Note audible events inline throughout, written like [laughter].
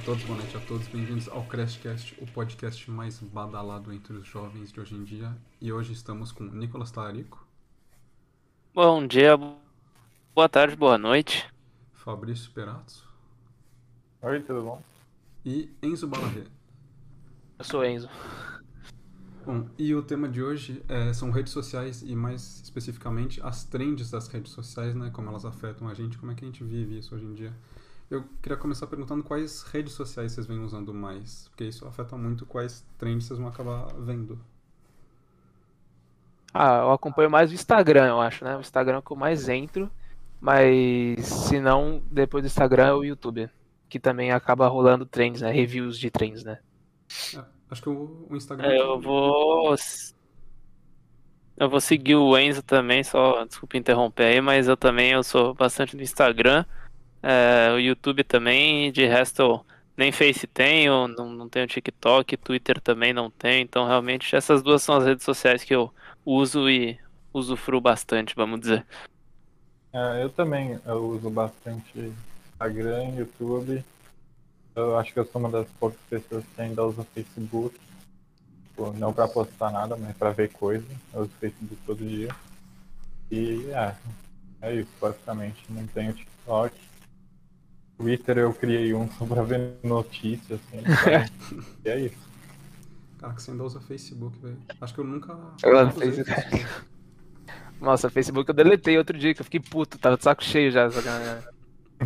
a todos, boa noite a todos. Bem-vindos ao Crashcast, o podcast mais badalado entre os jovens de hoje em dia. E hoje estamos com Nicolas Talarico, Bom dia, boa tarde, boa noite. Fabrício Perazzo Oi, tudo bom? e Enzo Balarré. Eu sou Enzo. Bom, e o tema de hoje é, são redes sociais e mais especificamente as trends das redes sociais, né? Como elas afetam a gente, como é que a gente vive isso hoje em dia. Eu queria começar perguntando quais redes sociais vocês vêm usando mais, porque isso afeta muito quais trends vocês vão acabar vendo. Ah, eu acompanho mais o Instagram, eu acho, né? O Instagram é que eu mais entro, mas se não, depois do Instagram é o YouTube, que também acaba rolando trends, né? Reviews de trends, né? É, acho que o, o Instagram. É, Eu vou. Eu vou seguir o Enzo também, só desculpa interromper aí, mas eu também eu sou bastante no Instagram, é, o YouTube também, de resto nem Face tenho, não, não tenho TikTok, Twitter também não tenho, então realmente essas duas são as redes sociais que eu uso e usufruo bastante, vamos dizer. É, eu também eu uso bastante Instagram, YouTube. Eu acho que eu sou uma das poucas pessoas que ainda usa Facebook. Tipo, não pra postar nada, mas pra ver coisa. Eu uso Facebook todo dia. E é, é isso, basicamente. Não tenho TikTok. Twitter eu criei um só pra ver notícias, assim. [laughs] e é isso. Cara, que você ainda usa Facebook, velho. Acho que eu nunca. Eu não Facebook. Nossa, Facebook eu deletei outro dia, que eu fiquei puto, tava de saco cheio já.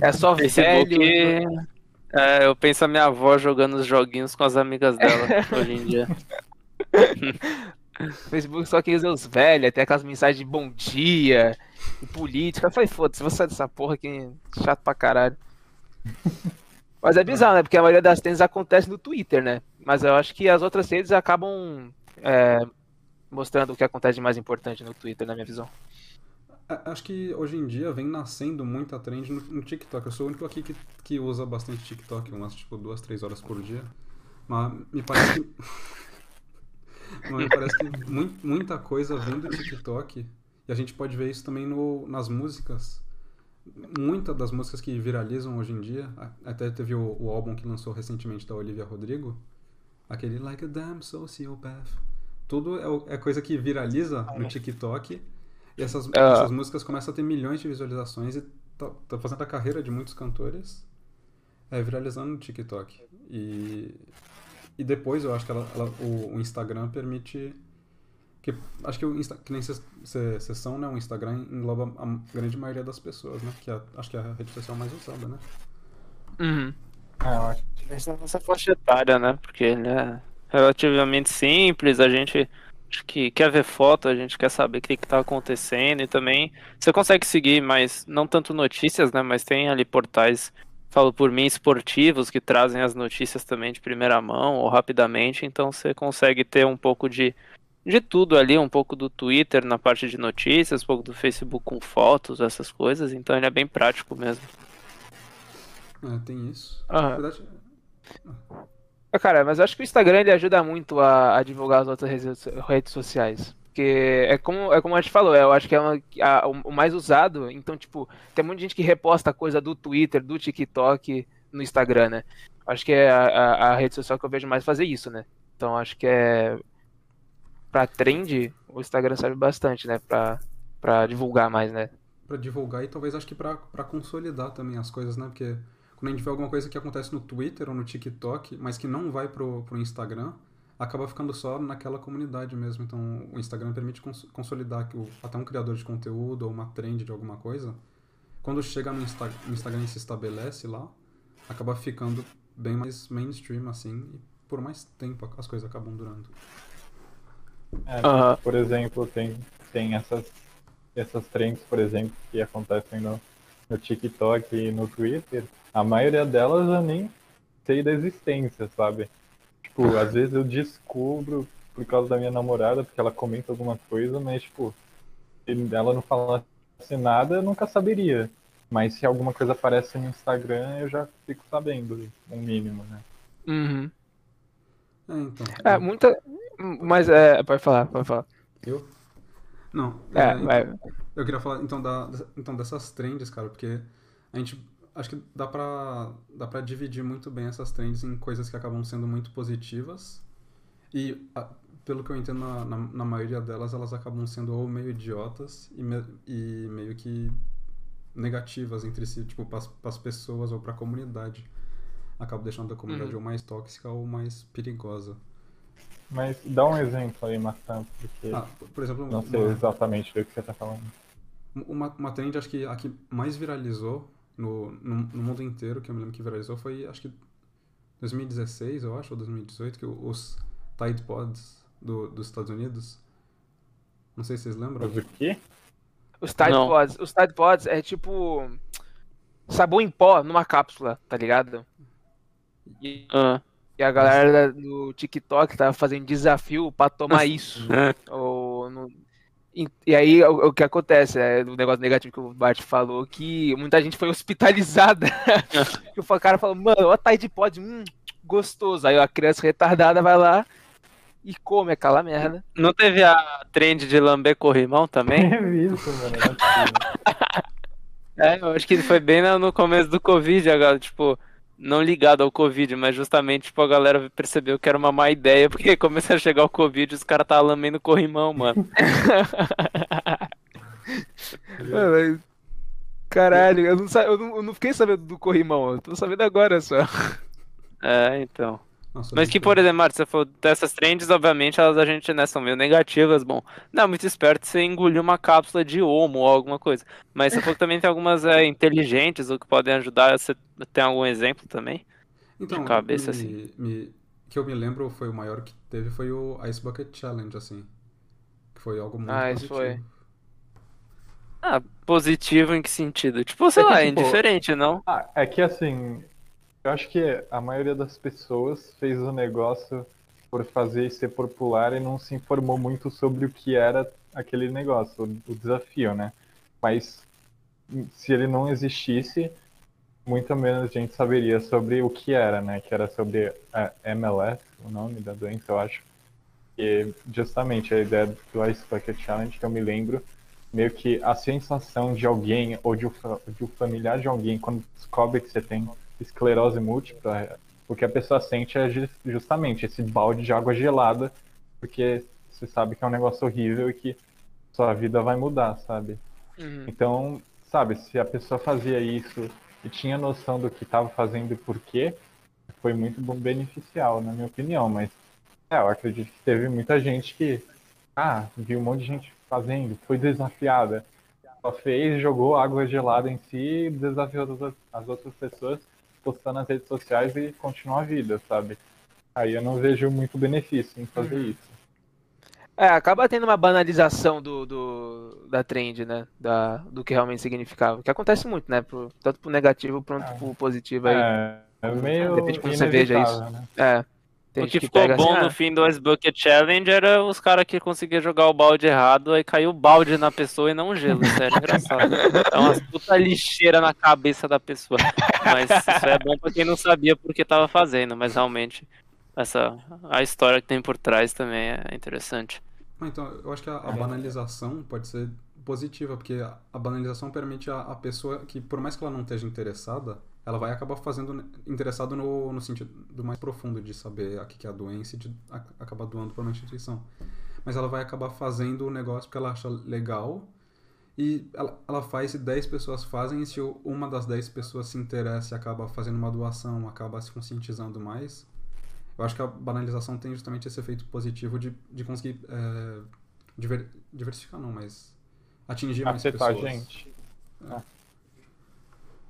É só [laughs] Facebook. velho. É, eu penso a minha avó jogando os joguinhos com as amigas dela [laughs] hoje em dia. Facebook só quem usa os velhos, tem aquelas mensagens de bom dia, política. Eu falei, foda-se, vou sair dessa porra aqui, chato pra caralho. Mas é bizarro, né? Porque a maioria das trends acontece no Twitter, né? Mas eu acho que as outras redes acabam é, mostrando o que acontece de mais importante no Twitter, na minha visão. Acho que hoje em dia vem nascendo muita trend no, no TikTok. Eu sou o único aqui que, que usa bastante TikTok, umas tipo duas, três horas por dia. Mas me parece que. [laughs] Mas me parece que mui- muita coisa vem do TikTok. E a gente pode ver isso também no, nas músicas. Muitas das músicas que viralizam hoje em dia, até teve o, o álbum que lançou recentemente da Olivia Rodrigo, aquele Like a Damn Sociopath. Tudo é, é coisa que viraliza no TikTok. E essas, Ah. essas músicas começam a ter milhões de visualizações e tá, tá fazendo a carreira de muitos cantores é, viralizando no TikTok. E, e depois eu acho que ela, ela- o, o Instagram permite. Que, acho que o Insta, que nem vocês são, né? O Instagram engloba a grande maioria das pessoas, né? Que é, acho que é a rede social mais usada, né? Uhum. Ah, eu Essa é a nossa faixa etária, né? Porque ele é relativamente simples, a gente acho que quer ver foto, a gente quer saber o que, que tá acontecendo e também você consegue seguir, mas não tanto notícias, né? Mas tem ali portais, falo por mim, esportivos que trazem as notícias também de primeira mão ou rapidamente, então você consegue ter um pouco de, de tudo ali, um pouco do Twitter na parte de notícias, um pouco do Facebook com fotos, essas coisas, então ele é bem prático mesmo. É, tem isso. Aham. Na verdade, Ah, Cara, mas eu acho que o Instagram ele ajuda muito a, a divulgar as outras redes, redes sociais. Porque é como, é como a gente falou, eu acho que é uma- a- o, o mais usado. Então, tipo, tem muita gente que reposta coisa do Twitter, do TikTok no Instagram, né? Acho que é a, a- a rede social que eu vejo mais fazer isso, né? Então, acho que é. Pra trend, o Instagram serve bastante, né? Pra, pra divulgar mais, né? Pra divulgar e talvez acho que pra pra consolidar também as coisas, né? Porque quando a gente vê alguma coisa que acontece no Twitter ou no TikTok, mas que não vai pro, pro Instagram, acaba ficando só naquela comunidade mesmo. Então o Instagram permite cons- consolidar que o, até um criador de conteúdo ou uma trend de alguma coisa, quando chega no, Insta, no Instagram e se estabelece lá, acaba ficando bem mais mainstream assim e por mais tempo as coisas acabam durando. É, por exemplo, tem, tem essas, essas trends, por exemplo, que acontecem no, no TikTok e no Twitter. A maioria delas eu nem sei da existência, sabe? Tipo, às vezes eu descubro por causa da minha namorada, porque ela comenta alguma coisa, mas, tipo, se ela não falasse nada, eu nunca saberia. Mas se alguma coisa aparece no Instagram, eu já fico sabendo, no mínimo, né? Uhum. É, então. É, muita. Mas é. Pode falar, pode falar. Eu? Não. É, então, vai. Eu queria falar então, da, então dessas trends, cara, porque a gente acho que dá pra, dá pra dividir muito bem essas trends em coisas que acabam sendo muito positivas e, a- pelo que eu entendo, na, na, na maioria delas, elas acabam sendo ou meio idiotas e, me- e meio que negativas entre si, tipo, para as pessoas ou para a comunidade. Acaba deixando a comunidade Uhum. ou mais tóxica ou mais perigosa. Mas dá um exemplo aí, Matan, porque Ah, por exemplo, não sei uma- exatamente do que você tá falando. Uma, uma trend, acho que a que mais viralizou no, no, no mundo inteiro, que eu me lembro que viralizou, foi, acho que 2016, eu acho, ou 2018, que os Tide Pods do, dos Estados Unidos. Não sei se vocês lembram. Mas o quê? Os Tide Não. Pods. Os Tide Pods é tipo. Sabão em pó numa cápsula, tá ligado? E, Ah, e a galera do TikTok tava fazendo desafio pra tomar [laughs] isso. Ou no- E, e aí o, o que acontece é o negócio negativo que o Bart falou, que muita gente foi [laughs] hospitalizada. [laughs] que o cara falou, mano, ó Tide Pod, hum, gostoso. Aí a criança retardada vai lá e come aquela merda. Não teve a trend de lamber corrimão também? Teve isso, mano. é. É, eu acho que foi bem no começo do Covid, a galera, tipo, não ligado ao Covid, mas justamente, tipo, a galera percebeu que era uma má ideia, porque [laughs] começou a chegar o Covid e os caras estavam lambendo corrimão, mano. [laughs] Mano, Caralho, eu não, eu, não, eu não fiquei sabendo do corrimão, eu tô sabendo agora só. É, então. Nossa, Mas que, por exemplo, Marcos, você falou dessas trends, obviamente, elas a gente, né, são meio negativas. Bom, não é muito esperto você engolir uma cápsula de homo ou alguma coisa. Mas você falou que também tem algumas é, inteligentes ou que podem ajudar. Você tem algum exemplo também? Então, de cabeça, me- assim. me- que eu me lembro foi o maior que teve foi o Ice Bucket Challenge, assim. Que foi algo muito Ah, isso positivo. foi. Ah, positivo em que sentido? Tipo, sei É que, lá, é tipo, indiferente, não? Ah, é que assim, eu acho que a maioria das pessoas fez o negócio por fazer e ser popular e não se informou muito sobre o que era aquele negócio, o, desafio, né? Mas se ele não existisse, muito menos gente saberia sobre o que era, né? Que era sobre a MLS, o nome da doença, eu acho. E justamente a ideia do Ice Bucket Challenge, que eu me lembro, meio que a sensação de alguém ou de um familiar de alguém quando descobre que você tem esclerose múltipla, o que a pessoa sente é ju- justamente esse balde de água gelada, porque você sabe que é um negócio horrível e que sua vida vai mudar, sabe? Uhum. Então, sabe, se a pessoa fazia isso e tinha noção do que estava fazendo e por quê, foi muito beneficial, na minha opinião, mas é, eu acredito que teve muita gente que, ah, viu um monte de gente fazendo, foi desafiada, só fez, jogou água gelada em si, desafiou as outras pessoas, postando nas redes sociais e continuou a vida, sabe? Aí eu não vejo muito benefício em fazer Uhum. isso. É, acaba tendo uma banalização do, do- da trend, né? Da, do que realmente significava. Que acontece muito, né? Pro, tanto pro negativo quanto Ah. pro positivo aí. É, é meio Depende de como você veja inevitável, né? É. Tem O gente que ficou pega bom assim, no ah, fim do Ice Bucket Challenge era os caras que conseguiam jogar o balde errado, aí caiu o balde na pessoa e não o gelo. Isso era engraçado. É uma puta lixeira na cabeça da pessoa. Mas isso é bom pra quem não sabia por que tava fazendo, mas realmente essa a história que tem por trás também é interessante. Ah, Então, eu acho que a, a banalização pode ser positiva, porque a, banalização permite a, a pessoa que, por mais que ela não esteja interessada, ela vai acabar fazendo interessado no, no sentido mais profundo de saber o que é a doença e de a- acabar doando para uma instituição. Mas ela vai acabar fazendo o negócio porque ela acha legal e ela, ela faz se 10 pessoas fazem e se uma das 10 pessoas se interessa e acaba fazendo uma doação, acaba se conscientizando mais, eu acho que a banalização tem justamente esse efeito positivo de, de conseguir é, diver- diversificar, não, mas atingir mais Afetar a pessoas. gente.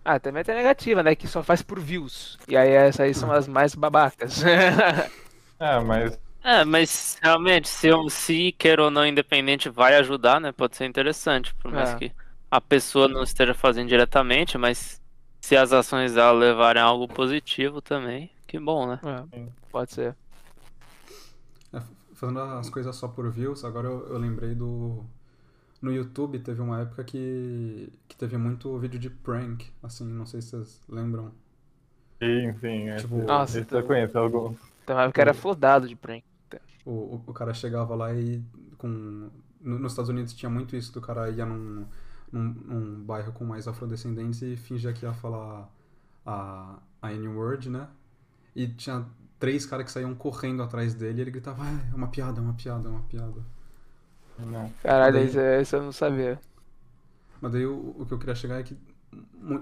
Ah, também tem a negativa, né? Que só faz por views. E aí essas aí são as mais babacas. [laughs] É, mas É, mas realmente, se, eu- se quer ou não independente vai ajudar, né? Pode ser interessante, por mais É. que a pessoa não esteja fazendo diretamente, mas se as ações dela levarem a algo positivo também, que bom, né? É, pode ser. É, fazendo as coisas só por views, agora eu, eu lembrei do. No YouTube teve uma época que, que teve muito vídeo de prank, assim, não sei se vocês lembram. sim, sim. esse- Tipo, Nossa, esse eu conheço alguns. Então época era flodado de prank. O, o, o cara chegava lá e com. no- nos Estados Unidos tinha muito isso do cara ia num, num, num bairro com mais afrodescendentes e fingia que ia falar a, a N-word, né? E tinha três caras que saíam correndo atrás dele e ele gritava, ah, é uma piada, é uma piada, é uma piada. Não. Caralho, Daí- isso, é- isso eu não sabia. Mas daí o, o que eu queria chegar é que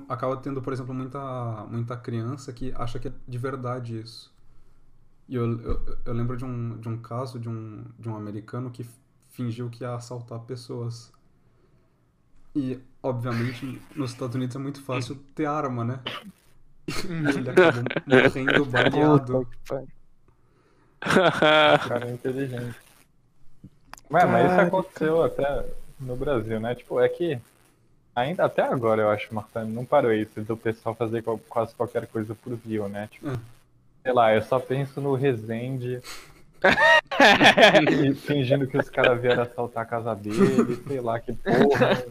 acaba tendo, por exemplo, muita, muita criança que acha que é de verdade isso. E eu, eu, eu lembro de um, de um caso de um, de um americano que fingiu que ia assaltar pessoas. E, obviamente, nos Estados Unidos é muito fácil ter arma, né? E [laughs] ele acabou morrendo [laughs] baleado. [laughs] O cara é inteligente. Ué, mas isso aconteceu até no Brasil, né? Tipo, é que ainda até agora eu acho, Marta, não parou isso do pessoal fazer quase qualquer coisa por view, né? Tipo, É. sei lá, eu só penso no Resende [laughs] e fingindo que os caras vieram assaltar a casa dele, sei lá que porra.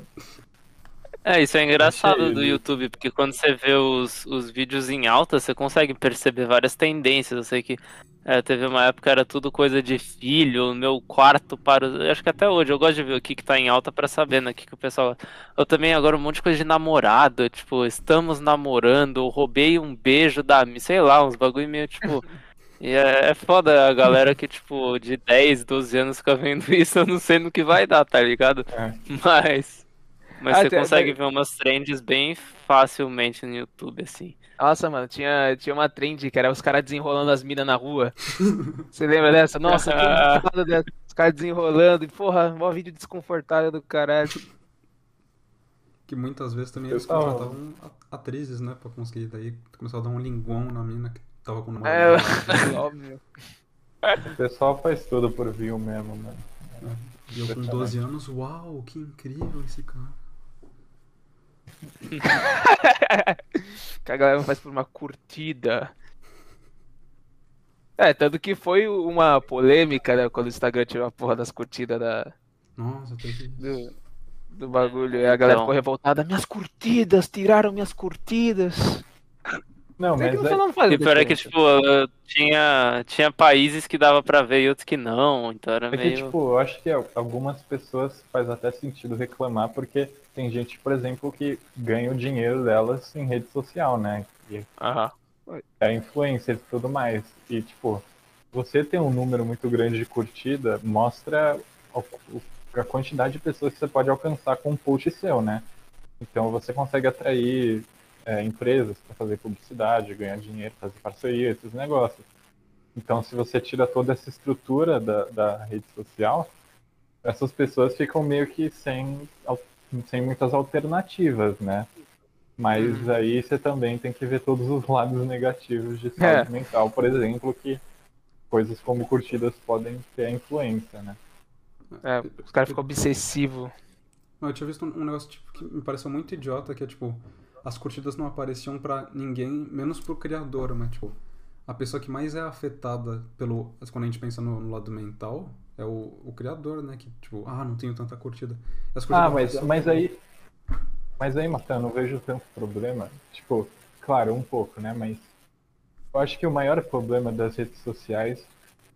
É, isso é engraçado Achei do. YouTube, porque quando você vê os, os vídeos em alta, você consegue perceber várias tendências. Eu sei que é, teve uma época era tudo coisa de filho, meu quarto para. eu Acho que até hoje eu gosto de ver o que, que tá em alta pra saber, né? O que, que o pessoal. Eu também agora um monte de coisa de namorado, tipo, estamos namorando, roubei um beijo da. Sei lá, uns bagulho meio tipo. [laughs] E é, é foda a galera que, tipo, de 10, 12 anos fica vendo [laughs] isso, eu não sei no que vai dar, tá ligado? É. Mas. Mas Ah, você tem- consegue tem- ver umas trends bem facilmente no YouTube, assim. Nossa, mano, tinha, tinha uma trend que era os caras desenrolando as minas na rua. Você lembra dessa? Nossa, que foda [laughs] dessa. Os caras desenrolando. E, porra, mó vídeo desconfortável do caralho. Que muitas vezes também eles tava- contratavam atrizes, né? Pra conseguir. Daí começava a dar um linguão na mina que tava com o É, namorado. [laughs] óbvio. O pessoal faz tudo por view mesmo, mano. E eu com 12 anos, uau, que incrível esse cara. [laughs] que a galera faz por uma curtida. É, tanto que foi uma polêmica, né, quando o Instagram tirou a porra das curtidas da, Nossa, do, do bagulho. E a galera Então. ficou revoltada. Minhas curtidas, tiraram minhas curtidas. Não, É que mas no é, não faz E pior é que, tipo, tinha, tinha países que dava pra ver e outros que não, então era É que, meio. tipo, eu acho que al- algumas pessoas faz até sentido reclamar, porque tem gente, por exemplo, que ganha o dinheiro delas em rede social, né? E Aham. é influencer e tudo mais. E, tipo, você ter um número muito grande de curtida mostra a quantidade de pessoas que você pode alcançar com um post seu, né? Então você consegue atrair é, empresas para fazer publicidade, ganhar dinheiro, fazer parceria, esses negócios. Então, se você tira toda essa estrutura da, da rede social, essas pessoas ficam meio que sem, sem muitas alternativas, né? Mas aí você também tem que ver todos os lados negativos de saúde É. mental, por exemplo, que coisas como curtidas podem ter influência, né? É, os caras ficam obsessivos. Eu tinha visto um um negócio tipo, que me pareceu muito idiota, que é tipo, as curtidas não apareciam pra ninguém, menos pro criador, mas tipo, a pessoa que mais é afetada pelo. Quando a gente pensa no, no lado mental, é o, o criador, né? Que, tipo, ah, não tenho tanta curtida. Ah, mas, mas aí. Mas aí, Marta, eu não vejo tanto problema. Tipo, claro, um pouco, né? Mas eu acho que o maior problema das redes sociais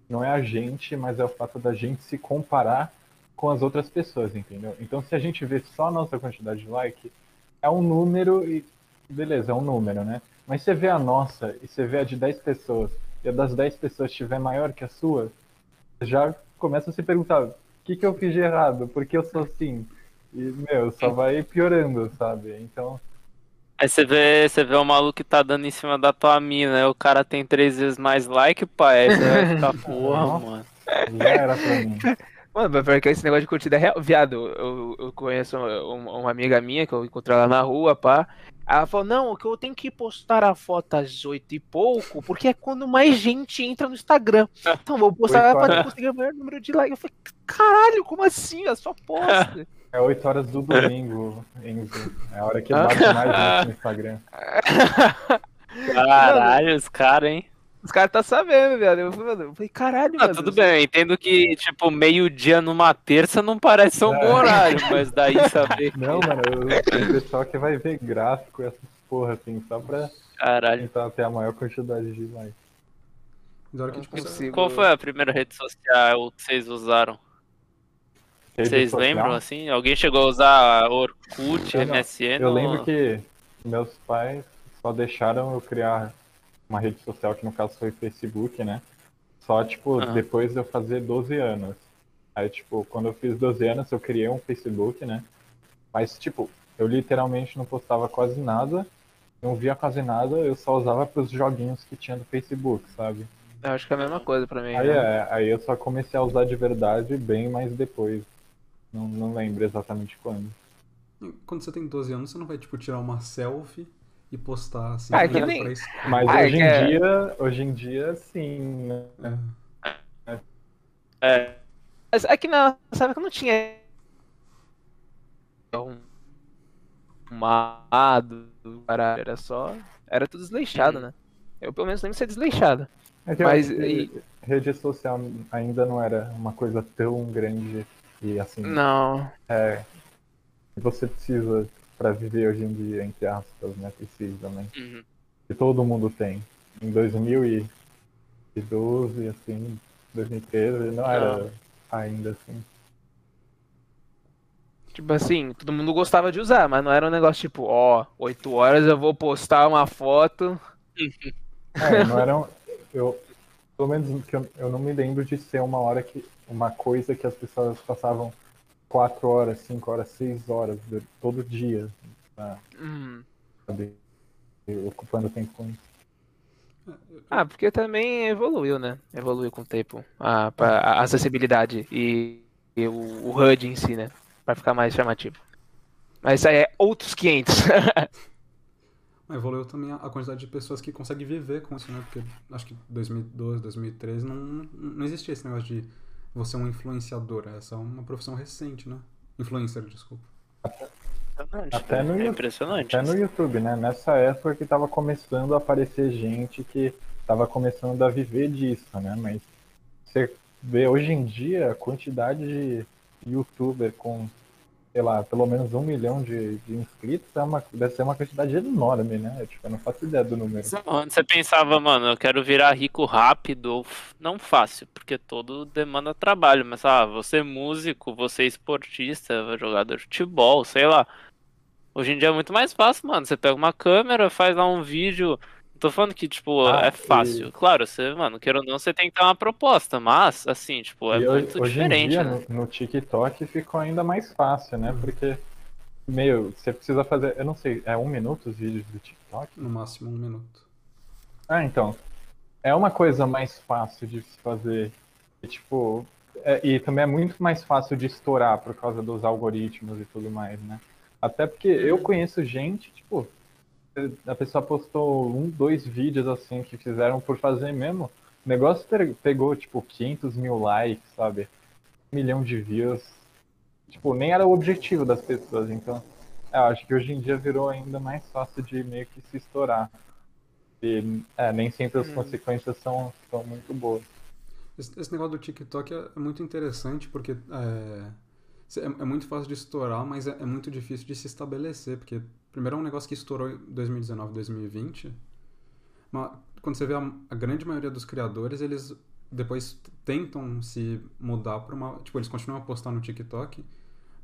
não é a gente, mas é o fato da gente se comparar com as outras pessoas, entendeu? Então, se a gente vê só a nossa quantidade de like, é um número e. Beleza, é um número, né? Mas você vê a nossa e você vê a de 10 pessoas, e a das 10 pessoas estiver maior que a sua, já começa a se perguntar: o que, que eu fiz de errado? Por que eu sou assim? E, meu, só vai piorando, sabe? Então, Aí você vê, você vê o maluco que tá dando em cima da tua mina, o cara tem três vezes mais like, pai, aí você vai ficar, [laughs] porra, mano. já era pra mim. Mano, porque esse negócio de curtida é real. Viado, eu, eu conheço uma, uma amiga minha que eu encontrei lá na rua, pá. Ela falou, não, que eu tenho que postar a foto às oito e pouco, porque é quando mais gente entra no Instagram. Então vou postar Oito ela pra horas. conseguir o maior número de likes. Eu falei, caralho, como assim? [laughs] É só posta. É 8 horas do domingo, Enzo. É a hora que bate mais gente no Instagram. [laughs] Caralho, os caras, hein? Os caras tá sabendo, viado. Eu falei, caralho, Ah, mano. tudo bem, eu entendo que, tipo, meio-dia numa terça não parece ser um bom horário, mas daí [laughs] saber que. Não, mano, eu- tem pessoal que vai ver gráfico essas porra assim, só pra Caralho. tentar ter a maior quantidade de likes. Não consigo. Qual foi a primeira rede social que vocês usaram? Rede Vocês social, lembram, assim? Alguém chegou a usar Orkut, Eu não. MSN? Eu ou- lembro que meus pais só deixaram eu criar uma rede social, que no caso foi o Facebook, né? Só, tipo, Aham. depois de eu fazer 12 anos. Aí, tipo, quando eu fiz 12 anos, eu criei um Facebook, né? Mas, tipo, eu literalmente não postava quase nada, não via quase nada, eu só usava pros joguinhos que tinha do Facebook, sabe? Eu acho que é a mesma coisa pra mim. Aí, né? é, aí eu só comecei a usar de verdade bem mais depois. Não, não lembro exatamente quando. Quando você tem 12 anos, você não vai, tipo, tirar uma selfie e postar assim. Ah, é que nem-. Mas Ah, é hoje em é- dia, hoje em dia, sim, né? É. É, Mas é que na sabe que eu não tinha um caralho, era só. Era tudo desleixado, né? Eu pelo menos lembro de ser desleixado. É que eu Mas acho que rede social ainda não era uma coisa tão grande e assim, Não. você precisa pra viver hoje em dia, entre aspas, né? Precisa, né? uhum. Que todo mundo tem. Em 2012, assim, 2013, não era ainda assim. Tipo assim, todo mundo gostava de usar, mas não era um negócio tipo, ó, 8 horas eu vou postar uma foto. [laughs] É, não era um, eu pelo menos que eu, eu não me lembro de ser uma hora que uma coisa que as pessoas passavam 4 horas, 5 horas, 6 horas de- todo dia, tá, Hum. sabe? Ocupando tempo com isso. Ah, porque também evoluiu, né? Evoluiu com o tempo. A, a acessibilidade e, e o, o HUD em si, né? Pra ficar mais chamativo. Mas isso aí é outros 500. Mas [laughs] evoluiu também a a quantidade de pessoas que conseguem viver com isso, né? Porque acho que 2012, 2013 não, não existia esse negócio de você é um influenciador. Essa é uma profissão recente, né? Influencer, desculpa. Impressionante. Até no é YouTube. impressionante. Até no YouTube, né? Nessa época que tava começando a aparecer gente que tava começando a viver disso, né? Mas você vê hoje em dia a quantidade de youtuber com, sei lá, pelo menos um milhão de, de inscritos é uma, deve ser uma quantidade enorme, né? Tipo, eu não faço ideia do número. Onde você pensava, mano, eu quero virar rico rápido, não fácil, porque todo demanda trabalho, mas ah, você é músico, você é esportista, jogador de futebol, sei lá. Hoje em dia é muito mais fácil, mano. Você pega uma câmera, faz lá um vídeo. Tô falando que, tipo, Ah, é fácil. Claro, você, mano, queira ou não, você tem que ter uma proposta, mas, assim, tipo, é E muito hoje em diferente, dia, né? no, no TikTok ficou ainda mais fácil, né? Porque, meu, você precisa fazer, eu não sei, é um minuto os vídeos do TikTok? No máximo um minuto. Ah, então. É uma coisa mais fácil de se fazer. E, tipo, é- e também é muito mais fácil de estourar por causa dos algoritmos e tudo mais, né? Até porque eu conheço gente, tipo, a pessoa postou um, dois vídeos assim que fizeram por fazer mesmo. O negócio pe- pegou, tipo, 500 mil likes, sabe? Um milhão de views. Tipo, nem era o objetivo das pessoas. Então, eu acho que hoje em dia virou ainda mais fácil de meio que se estourar. E é, nem sempre as Hum. consequências são, são muito boas. Esse, esse negócio do TikTok é, é muito interessante porque é, é, é muito fácil de estourar, mas é, é muito difícil de se estabelecer. Porque, primeiro, é um negócio que estourou em 2019, 2020. Mas quando você vê a, a grande maioria dos criadores, eles depois tentam se mudar para uma. Tipo, eles continuam a postar no TikTok,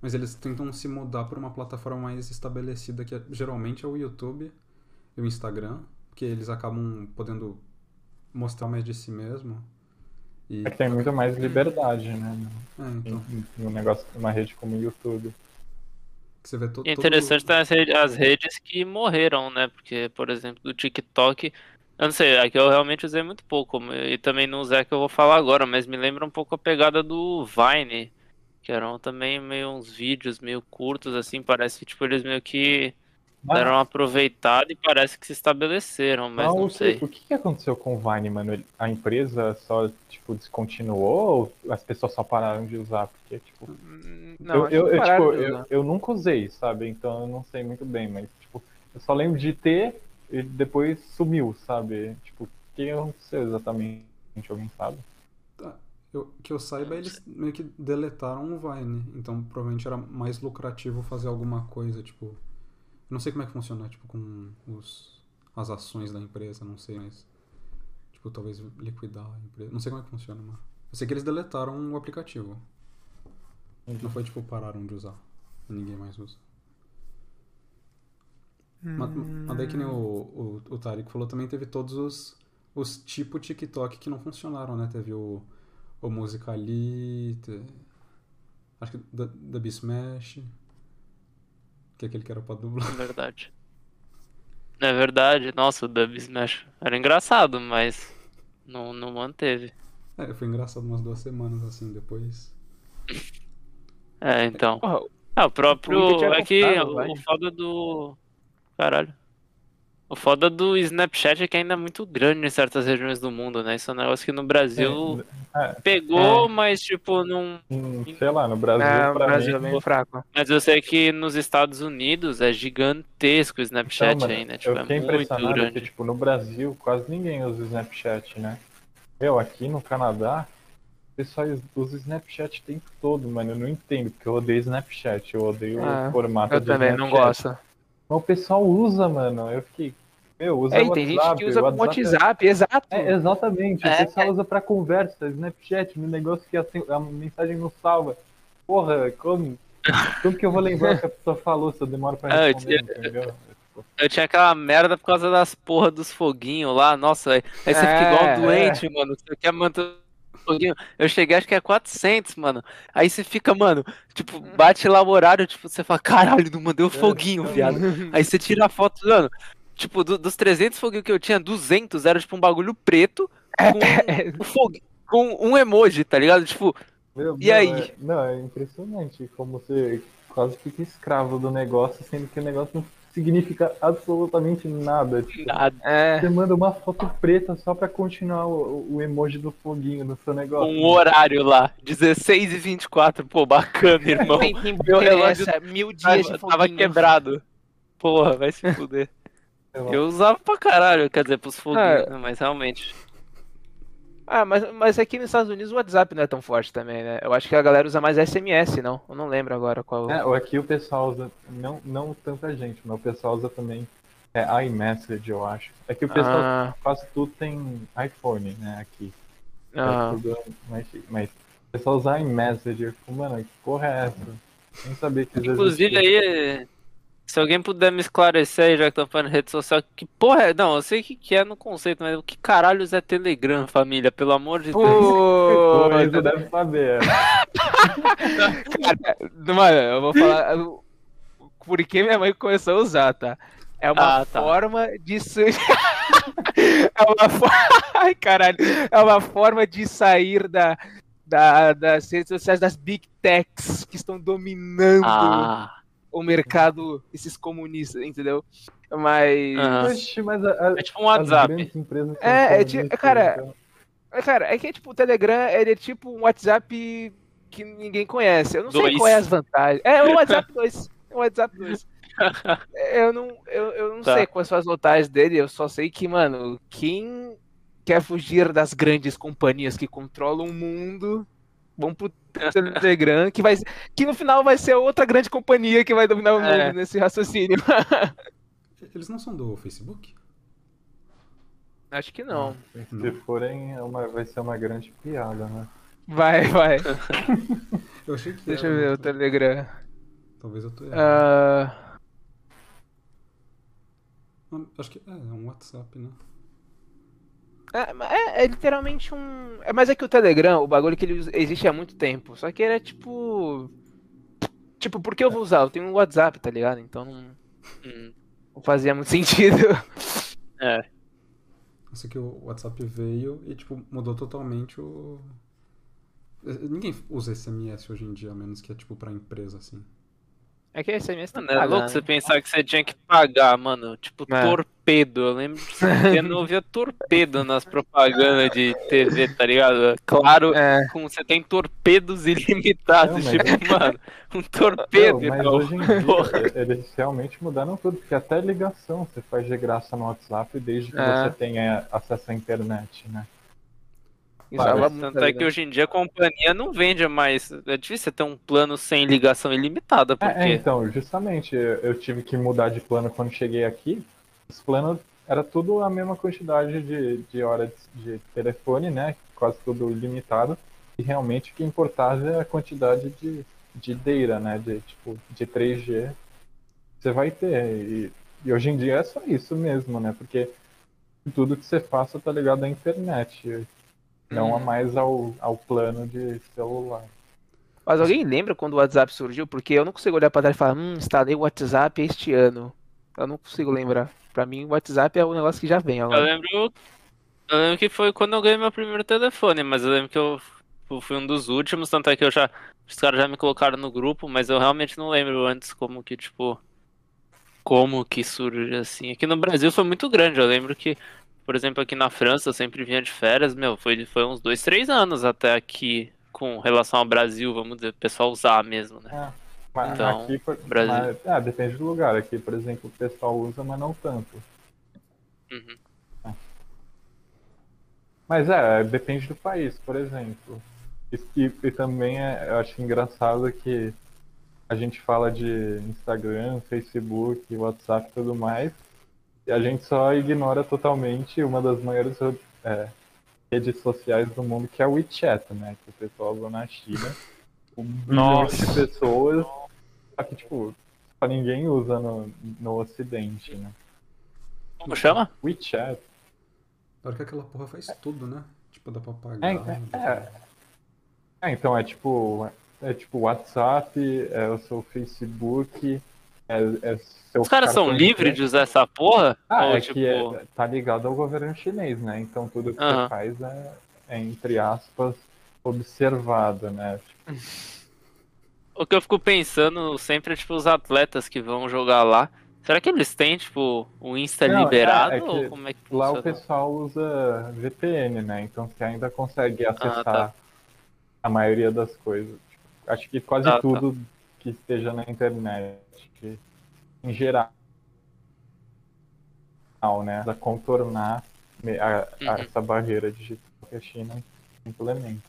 mas eles tentam se mudar para uma plataforma mais estabelecida, que é- geralmente é o YouTube e o Instagram, que eles acabam podendo mostrar mais de si mesmo. E, É que tem muito mais liberdade, né? é, então, um negócio, numa rede como o YouTube. Você vê to, todo- interessante as redes, as redes que morreram, né? Porque, por exemplo, do TikTok, eu não sei, aqui eu realmente usei muito pouco, e também não usei a que eu vou falar agora, mas me lembra um pouco a pegada do Vine, que eram também meio uns vídeos meio curtos, assim, parece que tipo, eles meio que deram uma aproveitada e parece que se estabeleceram, mas não o que- sei. O que que aconteceu com o Vine, mano? A empresa só, tipo, descontinuou ou as pessoas só pararam de usar? Porque, tipo, Hum, Não, eu, eu, eu, tipo, eu, eu nunca usei, sabe? Então eu não sei muito bem, mas, tipo, eu só lembro de ter e depois sumiu, sabe? Tipo, o que aconteceu exatamente? Alguém sabe? Tá, eu- que eu saiba, eles meio que deletaram o Vine. Então, provavelmente era mais lucrativo fazer alguma coisa, tipo. Não sei como é que funciona, tipo, com os, as ações da empresa, não sei, mas. Tipo, talvez liquidar a empresa. Não sei como é que funciona, mano. Eu sei que eles deletaram o aplicativo. Não foi tipo, pararam de usar. E ninguém mais usa. Mas, mas daí que nem o, o, o Tarek falou, também teve todos os, os tipo TikTok que não funcionaram, né? Teve o, o Musicali, te- acho que da, da Bismash, que é aquele que era pra dublar. É verdade. É verdade. Nossa, o Dub Smash era engraçado, mas não, não manteve. É, foi engraçado umas duas semanas assim, depois. É, então. Ah, o próprio. Twitter é É que o, o foda do. Caralho. O foda do Snapchat é que ainda é muito grande em certas regiões do mundo, né? Isso é um negócio que no Brasil É, pegou, É. mas tipo, não. hum, sei lá, no Brasil, é, o pra Brasil é mim, bem fraco. Mas eu sei que nos Estados Unidos é gigantesco o Snapchat Então, mano, ainda. Tipo, eu é fiquei impressionado grande. que, tipo, no Brasil quase ninguém usa o Snapchat, né? Eu, aqui no Canadá, o pessoal usa o Snapchat o tempo todo, mano. Eu não entendo, porque eu odeio Snapchat, eu odeio Ah, o formato Eu de também não gosto. Mas o pessoal usa, mano. Eu fiquei, meu, usa É, e tem gente WhatsApp, que usa como WhatsApp, exato. É, exatamente, É. o pessoal usa pra conversa, Snapchat, no negócio que a, a mensagem não salva. Porra, como? Como que eu vou lembrar o que a pessoa falou se eu demoro pra [laughs] Ah, eu responder, tinha- entendeu? Eu tinha aquela merda por causa das porra dos foguinhos lá. Nossa, aí você fica igual É, um doente, mano. Você quer manter. Eu cheguei, acho que é 400, mano. Aí você fica, mano, tipo, bate lá o horário, tipo, você fala, caralho, não mandei o foguinho, viado. Aí você tira a foto, mano. Tipo, do- dos 300 foguinhos que eu tinha, 200 era tipo um bagulho preto com, [laughs] um fogu- com um emoji, tá ligado? Tipo, Meu, E aí? é- não, é impressionante como você quase fica escravo do negócio, sendo que o negócio não significa absolutamente nada. Tipo, nada. É, você manda uma foto preta só pra continuar o, o emoji do foguinho no seu negócio. Um horário lá, 16 e 24. Pô, bacana, irmão. Meu relógio mil dias de Tava, tava quebrado. Porra, vai se fuder. Eu usava pra caralho, quer dizer, pros foguinhos, mas realmente. Ah, mas, mas aqui nos Estados Unidos o WhatsApp não é tão forte também, né? Eu acho que a galera usa mais SMS, não? Eu não lembro agora qual. É, aqui o pessoal usa, não, não tanta gente, mas o pessoal usa também é, iMessage, eu acho. É que o pessoal Ah, quase tudo tem iPhone, né, aqui. É ah. tudo mais chique. Mas o pessoal usa iMessage, eu fico, mano, que porra é essa? Nem sabia que Inclusive existia. aí, se alguém puder me esclarecer aí, já que estão falando em rede social, que porra é? Não, eu sei o que, que é no conceito, mas o que caralhos é Telegram, família? Pelo amor de Deus. Pô, você deve saber. [laughs] cara, mano, eu vou falar por que minha mãe começou a usar, tá? É uma Ah, tá. forma de [laughs] é uma fo- [laughs] Ai, caralho, é uma forma de sair da, da das redes sociais das big techs que estão dominando Ah, o mercado, esses comunistas, entendeu? Mas. Oxe, mas a, a, é tipo um WhatsApp. É, é ti- comunistas, cara, então- É, Cara, é que tipo, o Telegram ele é tipo um WhatsApp que ninguém conhece. Eu não sei Dois. qual é as vantagens. É o WhatsApp 2. É o WhatsApp 2. Eu não, eu, eu não Tá. sei quais são as vantagens dele, eu só sei que, mano, quem quer fugir das grandes companhias que controlam o mundo, vão pro Telegram, que, vai, que no final vai ser outra grande companhia que vai dominar o mundo É. nesse raciocínio. [laughs] Eles não são do Facebook? Acho que não. Se forem, é uma, vai ser uma grande piada, né? Vai, vai. [laughs] Eu achei que Deixa era, eu ver o mas Telegram. Talvez eu tô errado. Ah, Não, Acho que é, é um WhatsApp, né? É, é, é literalmente um. É, mas é que o Telegram, o bagulho que ele usa- existe há muito tempo. Só que ele é tipo. Tipo, por que eu vou usar? Eu tenho um WhatsApp, tá ligado? Então não, Hum, não fazia muito [laughs] sentido. É. Sei que o WhatsApp veio e, tipo, mudou totalmente o. Ninguém usa SMS hoje em dia, a menos que é, tipo, pra empresa, assim. É que SMS tem Mano, que é louco né? você pensar que você tinha que pagar, mano. Tipo, É. torpedo. Eu lembro de você não ouvia torpedo nas propagandas de TV, tá ligado? Claro, É, com, você tem torpedos [laughs] ilimitados. Não, mas- Tipo, [laughs] mano, um torpedo, Não, mas irmão. hoje em dia, eles realmente mudaram tudo, porque até ligação você faz de graça no WhatsApp desde que É. você tenha acesso à internet, né? Usava. Tanto é que hoje em dia a companhia não vende mais. É difícil você ter um plano sem ligação ilimitada, É, é, porque. então, justamente, eu eu tive que mudar de plano quando cheguei aqui. Os planos era tudo a mesma quantidade de, de horas de telefone, né? Quase tudo ilimitado. E realmente o que importava é a quantidade de, de data, né? De, tipo, de 3G você vai ter. E e hoje em dia é só isso mesmo, né? Porque tudo que você faça tá ligado à internet. Não a Uhum. mais ao, ao plano de celular. Mas alguém lembra quando o WhatsApp surgiu? Porque eu não consigo olhar pra trás e falar, hum, instalei o WhatsApp este ano. Eu não consigo lembrar. Pra mim, o WhatsApp é um negócio que já vem Eu lembro. Eu lembro que foi quando eu ganhei meu primeiro telefone, mas eu lembro que eu fu- fui um dos últimos, tanto é que eu já. Os caras já me colocaram no grupo, mas eu realmente não lembro antes como que, tipo. Como que surge assim. Aqui no Brasil foi muito grande. Eu lembro que, por exemplo, aqui na França eu sempre vinha de férias, meu, foi, foi uns dois, três anos até aqui com relação ao Brasil, vamos dizer, o pessoal usar mesmo, né? Mas Então, aqui, por, Brasil. mas- ah, depende do lugar. Aqui, por exemplo, o pessoal usa, mas não tanto. Uhum. Mas é, depende do país, por exemplo. E, e- também é, eu acho engraçado que a gente fala de Instagram, Facebook, WhatsApp e tudo mais, a gente só ignora totalmente uma das maiores é, redes sociais do mundo, que é o WeChat, né? Que o pessoal usa na China. Com milhões de Nossa. pessoas, só que, tipo, só ninguém usa no, no Ocidente, né? Como chama? WeChat. Pior que aquela porra faz tudo, né? Tipo, dá pra pagar. É, é, É, então é tipo, é tipo WhatsApp, é o seu Facebook, é, é Os caras são livres de usar essa porra? Ah, Ou, é tipo. que é- tá ligado ao governo chinês, né? Então tudo que Aham. você faz é, é, entre aspas, observado, né? O que eu fico pensando sempre é, tipo, os atletas que vão jogar lá. Será que eles têm, tipo, o Insta Não, é, liberado? é que ou como é que Lá o pessoal usa VPN, né? Então você ainda consegue acessar tá. a maioria das coisas. Tipo, acho que quase Ah, tá. Que esteja na internet, em geral, né? Pra contornar a- a- Uhum. essa barreira digital que a China implementa.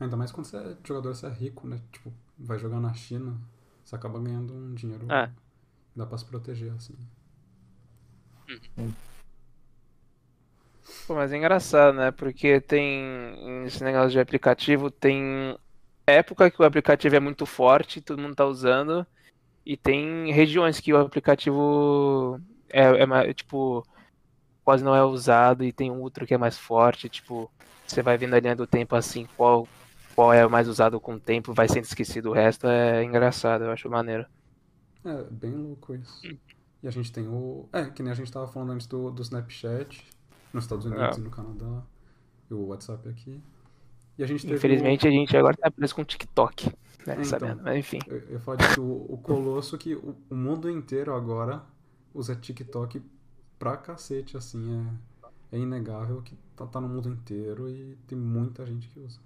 Ainda mais quando você é jogador, você é rico, né? Tipo, vai jogar na China, você acaba ganhando um dinheiro. É. Dá pra se proteger, assim. Pô, mas é engraçado, né? Porque tem esse negócio de aplicativo, tem época que o aplicativo é muito forte, todo mundo tá usando, e tem regiões que o aplicativo é, é tipo, quase não é usado, e tem outro que é mais forte, tipo, você vai vendo a linha do tempo assim, qual, qual é o mais usado com o tempo, vai sendo esquecido o resto, é engraçado, eu acho maneiro. É, bem louco isso. E a gente tem o. É, que nem a gente tava falando antes do, do Snapchat, nos Estados Unidos É. e no Canadá. E o WhatsApp aqui. E a gente teve. Infelizmente a gente agora tá preso com o TikTok, né? Então. Sabendo, mas enfim. O, eu, eu falo disso, o, o Colosso que o, o mundo inteiro agora usa TikTok pra cacete, assim. É, é inegável que tá, tá no mundo inteiro e tem muita gente que usa.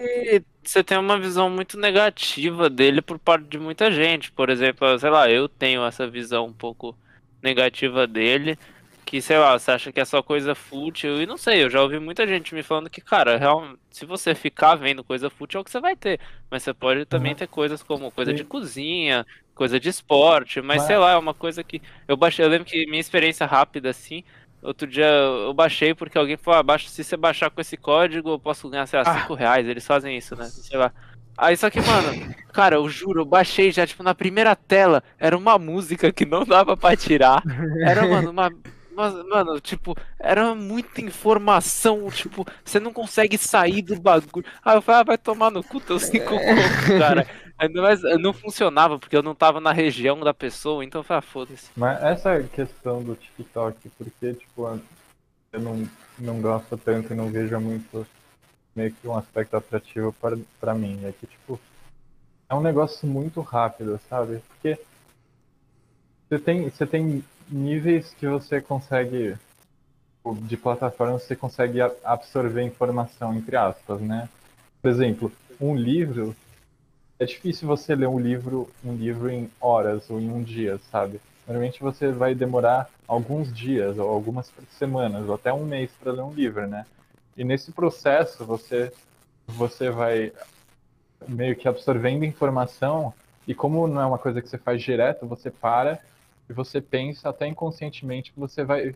E você tem uma visão muito negativa dele por parte de muita gente. Por exemplo, sei lá, eu tenho essa visão um pouco negativa dele. Que, sei lá, você acha que é só coisa fútil. E não sei, eu já ouvi muita gente me falando que, cara, real, se você ficar vendo coisa fútil é o que você vai ter. Mas você pode também Uhum. ter coisas como coisa de Sim. cozinha, coisa de esporte. Mas, Mas- sei lá, é uma coisa que. Eu baixei, eu lembro que minha experiência rápida, assim. Outro dia eu baixei porque alguém falou, ah, baixa, se você baixar com esse código, eu posso ganhar, sei lá, Ah. 5 reais. Eles fazem isso, né? Sei lá. Aí só que, mano, cara, eu juro, eu baixei já, tipo, na primeira tela, era uma música que não dava pra tirar. Era, mano, uma. Uma- Mano, tipo, era muita informação, tipo, você não consegue sair do bagulho. Aí eu falei, ah, vai tomar no cu teus cinco contos, cara. Ainda mais, não funcionava, porque eu não tava na região da pessoa, então eu falei, ah, foda-se. Mas essa questão do TikTok, porque, tipo, eu não, não gosto tanto e não vejo muito meio que um aspecto atrativo para, para mim. É que, tipo, é um negócio muito rápido, sabe? Porque você tem, você tem níveis que você consegue, de plataforma, você consegue absorver informação, entre aspas, né? Por exemplo, um livro, é difícil você ler um livro, um livro em horas ou em um dia, sabe? Normalmente você vai demorar alguns dias, ou algumas semanas, ou até um mês para ler um livro, né? E nesse processo você, você vai meio que absorvendo informação, e como não é uma coisa que você faz direto, você para e você pensa até inconscientemente que você vai.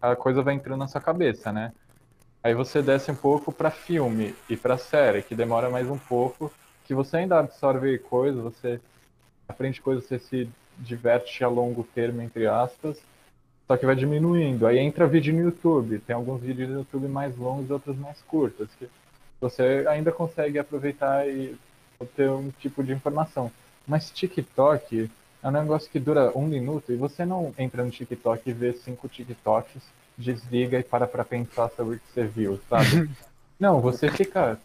A coisa vai entrando na sua cabeça, né? Aí você desce um pouco para filme e para série, que demora mais um pouco, que você ainda absorve coisas, você aprende coisas, você se diverte a longo termo, entre aspas, só que vai diminuindo. Aí entra vídeo no YouTube, tem alguns vídeos no YouTube mais longos e outros mais curtos, que você ainda consegue aproveitar e ter um tipo de informação. Mas TikTok é um negócio que dura um minuto e você não entra no TikTok e vê cinco TikToks, desliga e para pra pensar sobre o que você viu, sabe? [laughs] não, você fica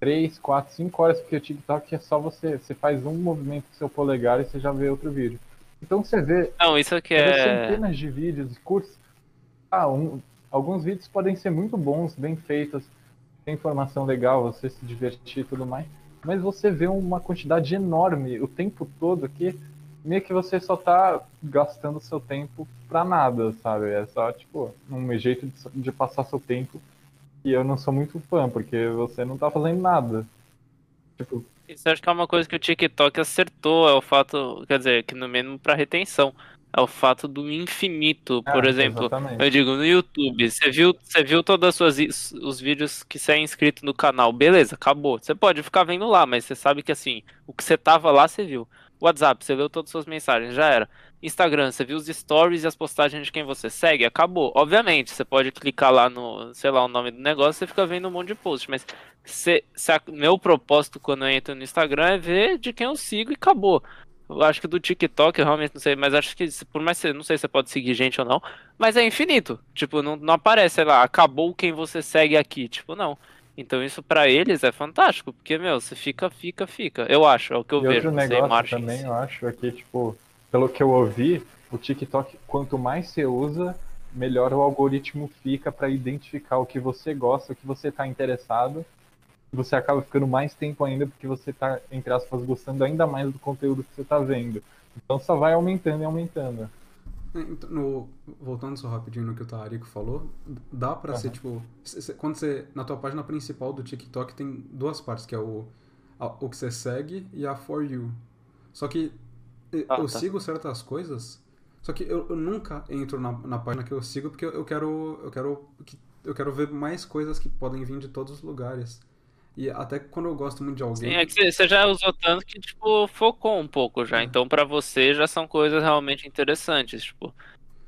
três, quatro, cinco horas, porque o TikTok é só você, você faz um movimento com seu polegar e você já vê outro vídeo. Então você vê, Não, isso aqui você vê é. centenas de vídeos curtos. Ah, um- alguns vídeos podem ser muito bons, bem feitos, tem informação legal, você se divertir e tudo mais. Mas você vê uma quantidade enorme o tempo todo que meio que você só tá gastando seu tempo pra nada, sabe? É só, tipo, um jeito de, de passar seu tempo. E eu não sou muito fã, porque você não tá fazendo nada. Tipo, Isso eu acho que é uma coisa que o TikTok acertou, é o fato, quer dizer, que no mínimo pra retenção, é o fato do infinito. Por ah, exemplo, exatamente. eu digo no YouTube, você viu, você viu todas as suas os vídeos que você é inscrito no canal, beleza, acabou. Você pode ficar vendo lá, mas você sabe que assim, o que você tava lá, você viu. WhatsApp, você leu todas as suas mensagens, já era. Instagram, você viu os stories e as postagens de quem você segue, acabou. Obviamente, você pode clicar lá no, sei lá, o nome do negócio, você fica vendo um monte de post, mas se, se a- meu propósito quando eu entro no Instagram é ver de quem eu sigo e acabou. Eu acho que do TikTok, eu realmente não sei, mas acho que por mais que não sei se você pode seguir gente ou não, mas é infinito. Tipo, não, não aparece, sei lá, acabou quem você segue aqui. Tipo, não. Então isso pra eles é fantástico, porque, meu, você fica, fica, fica. Eu acho, é o que eu E vejo. outro negócio também, eu acho, é que, tipo, pelo que eu ouvi, o TikTok, quanto mais você usa, melhor o algoritmo fica para identificar o que você gosta, o que você tá interessado. Você acaba ficando mais tempo ainda porque você tá, entre aspas, gostando ainda mais do conteúdo que você tá vendo. Então só vai aumentando e aumentando. É, então, no- voltando só rapidinho no que o Tarico falou, dá pra ser Aham. tipo. quando você. Na tua página principal do TikTok tem duas partes, que é o, a- o que você segue e a For You. Só que Ah, eu tá. sigo certas coisas, só que eu, eu nunca entro na, na página que eu sigo porque eu, eu quero. Eu quero. que- Eu quero ver mais coisas que podem vir de todos os lugares. E até quando eu gosto muito de alguém. Sim, é que você- já usou tanto que, tipo, focou um pouco já. É. Então, pra você, já são coisas realmente interessantes, tipo.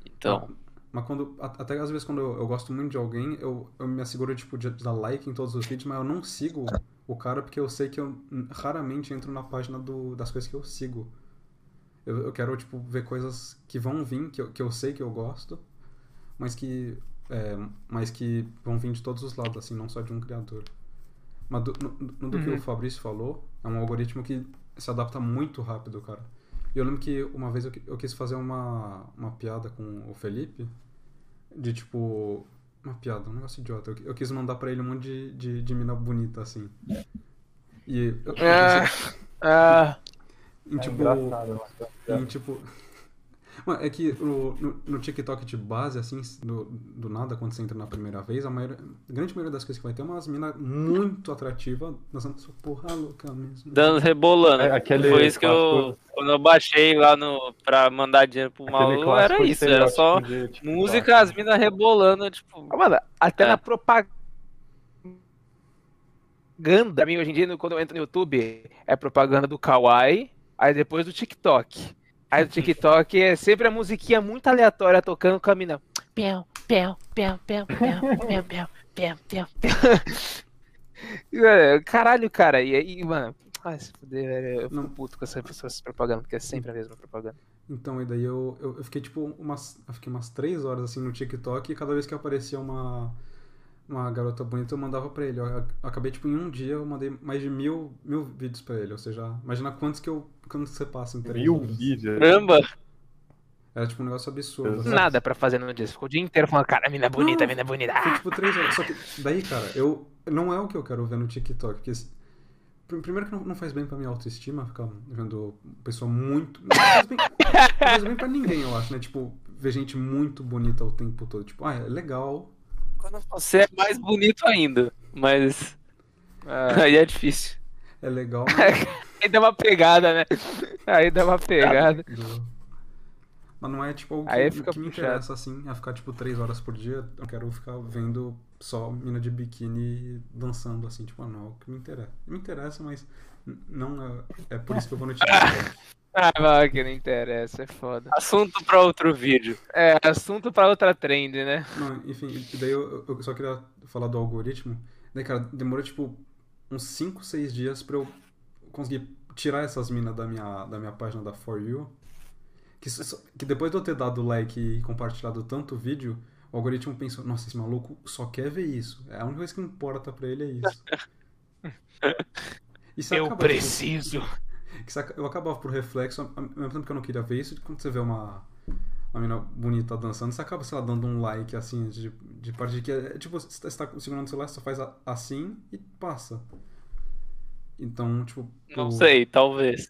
Então, Ah, Mas quando, até às vezes quando eu, eu gosto muito de alguém, eu, eu me asseguro tipo, de dar like em todos os vídeos, mas eu não sigo o cara porque eu sei que eu raramente entro na página do, das coisas que eu sigo. Eu, eu quero tipo, ver coisas que vão vir, que eu, que eu sei que eu gosto, mas que, é, mas que vão vir de todos os lados, assim, não só de um criador. Mas do, no, no do que Uhum. o Fabrício falou, é um algoritmo que se adapta muito rápido, cara. E eu lembro que uma vez eu, eu quis fazer uma, uma piada com o Felipe, de tipo. Uma piada, um negócio idiota. Eu, eu quis mandar pra ele um monte de, de, de mina bonita, assim. E eu, eu Ah, ah, em, É tipo. engraçado. mas- Em, tipo. Mano, é que no, no, no TikTok de base, assim, do, do nada, quando você entra na primeira vez, a, maioria, a grande maioria das coisas que vai ter é umas minas muito atrativas, dançando sua porra louca mesmo. dando rebolando. É, aquele Foi isso que eu. Quando eu baixei lá no. pra mandar dinheiro pro maluco, era isso. Era só estereótipo de TikTok, música, as minas rebolando, tipo. Ah, Mano, até É. na propaganda. Pra mim, hoje em dia, quando eu entro no YouTube, é propaganda do Kawaii, aí depois do TikTok. Aí do TikTok é sempre a musiquinha muito aleatória tocando com a mina. Piau, piau, piau, piau, piau, piau, piau, piau, piau, piau. [laughs] E, é, Caralho, cara. E aí, mano. Ai, se fuder, velho. Eu Não. fico puto com essa, com essa propaganda, porque é sempre a mesma propaganda. Então, e daí eu, eu, eu fiquei tipo umas. Eu fiquei umas três horas assim no TikTok e cada vez que aparecia uma, uma garota bonita eu mandava pra ele. Eu, acabei, tipo, em um dia eu mandei mais de mil, mil vídeos pra ele. Ou seja, imagina quantos que eu. Quantos você passa em três Mil horas. vídeos. Caramba! Era tipo um negócio absurdo. Assim. Nada pra fazer no dia. Ficou o dia inteiro falando, cara, a mina é bonita, a mina é bonita. Foi Ah! tipo três horas. Só que daí, cara, eu. Não é o que eu quero ver no TikTok. Porque. Primeiro que não, não faz bem pra minha autoestima ficar vendo pessoa muito. Não faz bem, não faz bem pra ninguém, eu acho, né? Tipo, ver gente muito bonita o tempo todo. Tipo, ah, é legal. Quando você é mais bonito ainda. Mas. Ah, Aí é difícil. É legal, mas. [laughs] Aí dá uma pegada, né? Aí dá uma pegada. Mas não é tipo algo que, Aí fica que me puxado. interessa assim, a ficar tipo três horas por dia. Eu quero ficar vendo só mina de biquíni dançando assim, tipo, ah, não, é o que me interessa. Me interessa, mas não é, é por isso que eu vou no TikTok. [laughs] Ah, vai que não interessa, é foda. Assunto pra outro vídeo. É, assunto pra outra trend, né? Não, enfim, e daí eu, eu só queria falar do algoritmo. Daí, cara, demorou tipo uns 5, 6 dias pra eu conseguir tirar essas minas da minha, da minha página da For You. Que, que depois de eu ter dado like e compartilhado tanto vídeo, o algoritmo pensou, nossa, esse maluco só quer ver isso. É a única coisa que importa pra ele é isso. [laughs] Eu preciso. Eu acabava por reflexo, ao mesmo tempo que eu não queria ver isso, quando você vê uma, uma menina bonita dançando, você acaba, sei lá, dando um like, assim, de, de parte de que é, tipo, você tá- você tá segurando o celular, você faz a- assim e passa. Então, tipo... Não sei, talvez.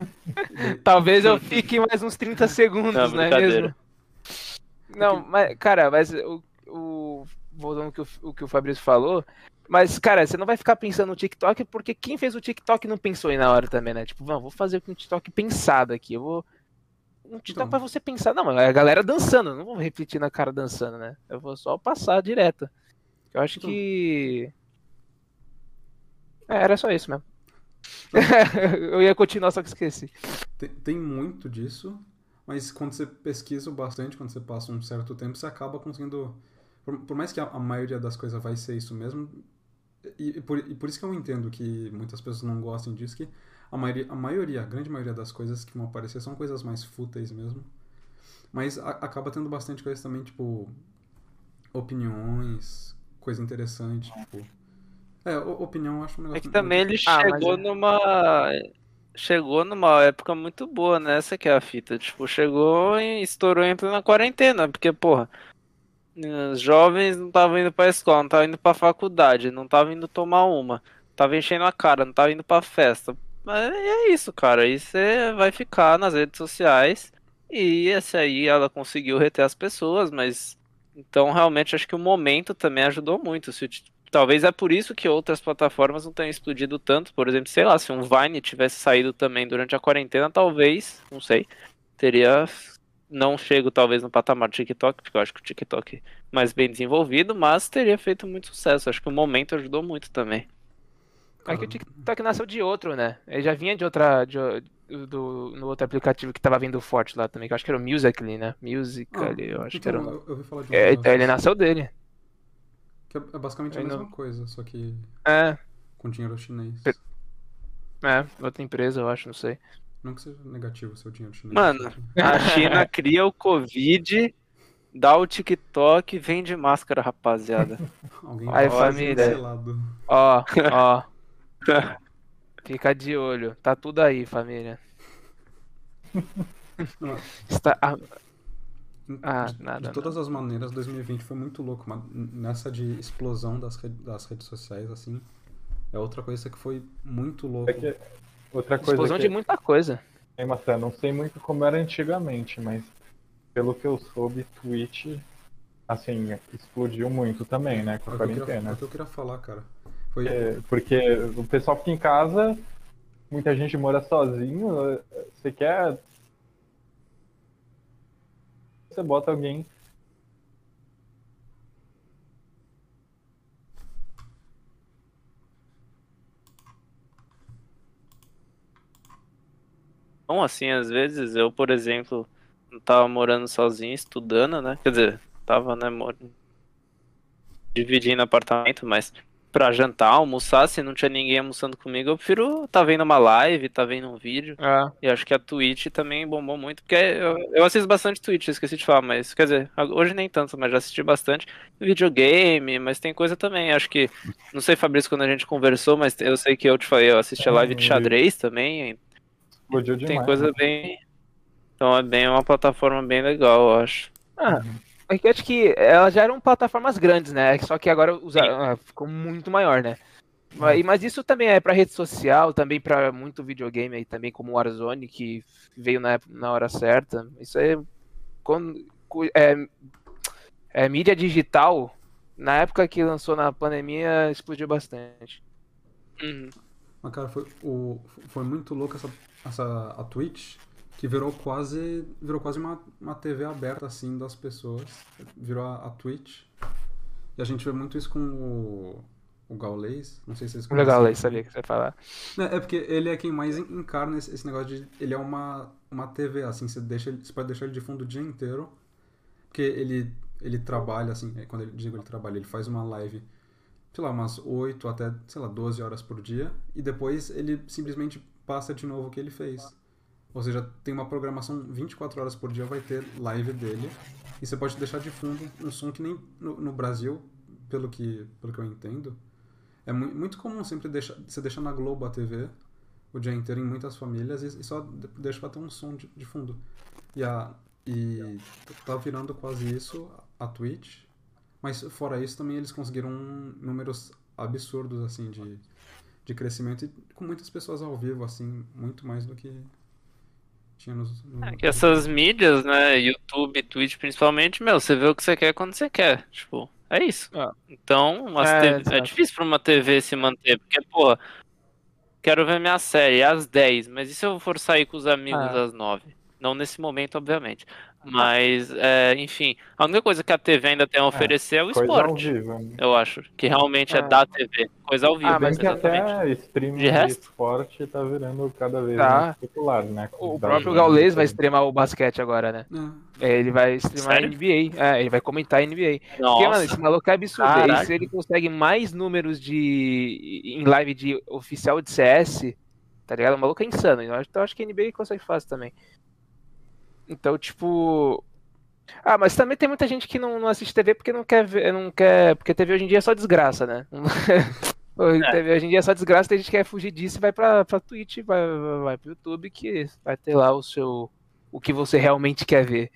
[laughs] Talvez eu fique mais uns 30 segundos, Não, não é brincadeira. mesmo? Não, mas, cara, mas o, o voltando ao que o, o que o Fabrício falou, mas, cara, você não vai ficar pensando no TikTok porque quem fez o TikTok não pensou aí na hora também, né? Tipo, vamos, vou fazer um TikTok pensado aqui, eu vou um TikTok Então. pra você pensar. Não, é a galera dançando, não vou refletir na cara dançando, né? Eu vou só passar direto. Eu acho Então. que é, era só isso mesmo. [laughs] eu ia continuar, só que esqueci. Tem, tem muito disso, mas quando você pesquisa bastante, quando você passa um certo tempo, você acaba conseguindo. Por, por mais que a, a maioria das coisas vai ser isso mesmo, e, e por, e por isso que eu entendo que muitas pessoas não gostem disso, que a maioria, a maioria, a grande maioria das coisas que vão aparecer são coisas mais fúteis mesmo. Mas a- acaba tendo bastante coisa também, tipo. Opiniões, coisa interessante, tipo. É, o- opinião eu acho um negócio. É que também ele Ah, mas chegou é. numa. Chegou numa época muito boa, né? Essa que é a fita. Tipo, chegou e estourou em plena quarentena, porque, porra, os jovens não estavam indo pra escola, não estavam indo pra faculdade, não estavam indo tomar uma, tava enchendo a cara, não estavam indo pra festa. Mas é isso, cara. Aí você vai ficar nas redes sociais e esse aí ela conseguiu reter as pessoas, mas. Então, realmente, acho que o momento também ajudou muito. Se Talvez é por isso que outras plataformas não tenham explodido tanto. Por exemplo, sei lá, se um Vine tivesse saído também durante a quarentena, talvez, não sei, teria não chego talvez no patamar do TikTok, porque eu acho que o TikTok é mais bem desenvolvido, mas teria feito muito sucesso. Acho que o momento ajudou muito também. É que o TikTok nasceu de outro, né? Ele já vinha de outra. De, do, no outro aplicativo que tava vindo forte lá também, que eu acho que era o Musical.ly, né? Musical.ly, eu acho que era. então, o- eu, eu ouvi falar de um É, negócio então ele nasceu dele. Que é, é basicamente a Aí mesma não- coisa, só que É, com dinheiro chinês. é, outra empresa, eu acho, não sei. Não que seja negativo o seu dinheiro chinês. Mano, A China [laughs] cria o Covid, dá o TikTok, vende máscara, rapaziada. [laughs] Alguém Aí, tá família. cancelado. Ó, [laughs] ó. Fica de olho. Tá tudo aí, família. Não, Está. ah, de- Ah, de, nada, de todas as maneiras, 2020 foi muito louco, mas nessa de explosão das, das redes sociais, assim, é outra coisa que foi muito louco. É que outra coisa explosão que de muita coisa. Ei, Marcelo, não sei muito como era antigamente, mas pelo que eu soube, Twitch, assim, explodiu muito também, né, com a queria, é quarentena. o que eu queria falar, cara. Foi, É, porque o pessoal fica em casa, muita gente mora sozinho, você quer. Você bota alguém. Então, assim, às vezes eu, por exemplo, tava morando sozinho, estudando, né? Quer dizer, tava, né, mor- dividindo apartamento, mas pra jantar, almoçar, se não tinha ninguém almoçando comigo, eu prefiro tá vendo uma live, tá vendo um vídeo. Ah, E acho que a Twitch também bombou muito, porque eu, eu assisto bastante Twitch, esqueci de falar, mas quer dizer, hoje nem tanto, mas já assisti bastante videogame, mas tem coisa também, acho que, não sei, Fabrício, quando a gente conversou, mas eu sei que eu te falei, eu assisti a live de xadrez também, Explodiu demais. tem coisa né? bem. Então é bem uma plataforma bem legal, eu acho. ah, é que eu acho que elas já eram plataformas grandes, né? Só que agora usaram, ah, ficou muito maior, né? Mas, mas isso também é pra rede social, também pra muito videogame aí, também como o Warzone, que veio na, na hora certa. Isso é, quando, é, é mídia digital, na época que lançou na pandemia, explodiu bastante. Uhum. Mas, cara, foi, o, foi muito louco essa, essa a Twitch, que virou quase virou quase uma, uma TV aberta, assim, das pessoas. Virou a, a Twitch. E a gente vê muito isso com o, o Gaulês. Não sei se vocês O conhecem. aí, sabia que você ia falar. É, é porque ele é quem mais en- encarna esse, esse negócio de. Ele é uma, uma TV, assim, você, deixa, você pode deixar ele de fundo o dia inteiro. Porque ele, ele trabalha, assim, é, quando ele digo ele trabalha, ele faz uma live, sei lá, umas 8 até, sei lá, 12 horas por dia. E depois ele simplesmente passa de novo o que ele fez. Ou seja, tem uma programação 24 horas por dia, vai ter live dele. E você pode deixar de fundo um som que nem no, no Brasil, pelo que, pelo que eu entendo, é mu- muito comum sempre deixar, você deixar na Globo a TV o dia inteiro em muitas famílias e, e só de- deixa pra ter um som de, de fundo. E, a, e tá virando quase isso a Twitch. Mas fora isso também eles conseguiram números absurdos assim de, de crescimento e com muitas pessoas ao vivo assim, muito mais do que tinha nos no, É que essas mídias, né, YouTube, Twitch principalmente, meu, você vê o que você quer quando você quer. Tipo, é isso. Ah. Então, as É, TV é difícil pra uma TV se manter, porque, pô, quero ver minha série às 10, mas e se eu for sair com os amigos Ah. às 9? Não nesse momento, obviamente. Mas, é, enfim, a única coisa que a TV ainda tem a oferecer é, o Coisa ao esporte. vivo. né? Eu acho. Que realmente é Ah. da TV. Coisa ao vivo, Ah, mas que exatamente. até streaming De de, esporte tá virando cada vez Tá. mais popular, né? O Da- próprio Gaulês vai streamar o basquete agora, né? É. É, Ele vai streamar Sério? NBA. É, ele vai comentar NBA. Porque, Nossa. mano, esse maluco é absurdo. Caralho. E se ele consegue mais números de em live de oficial de CS, tá ligado? O maluco é insano. Eu acho, eu acho que a NBA consegue fácil também. Então, tipo. Ah, mas também tem muita gente que não, não assiste TV porque não quer ver, não quer. Porque TV hoje em dia é só desgraça, né? [laughs] É. TV hoje em dia é só desgraça, tem gente que quer fugir disso e vai pra, pra Twitch, vai, vai, vai pro YouTube que vai ter lá o seu. o que você realmente quer ver.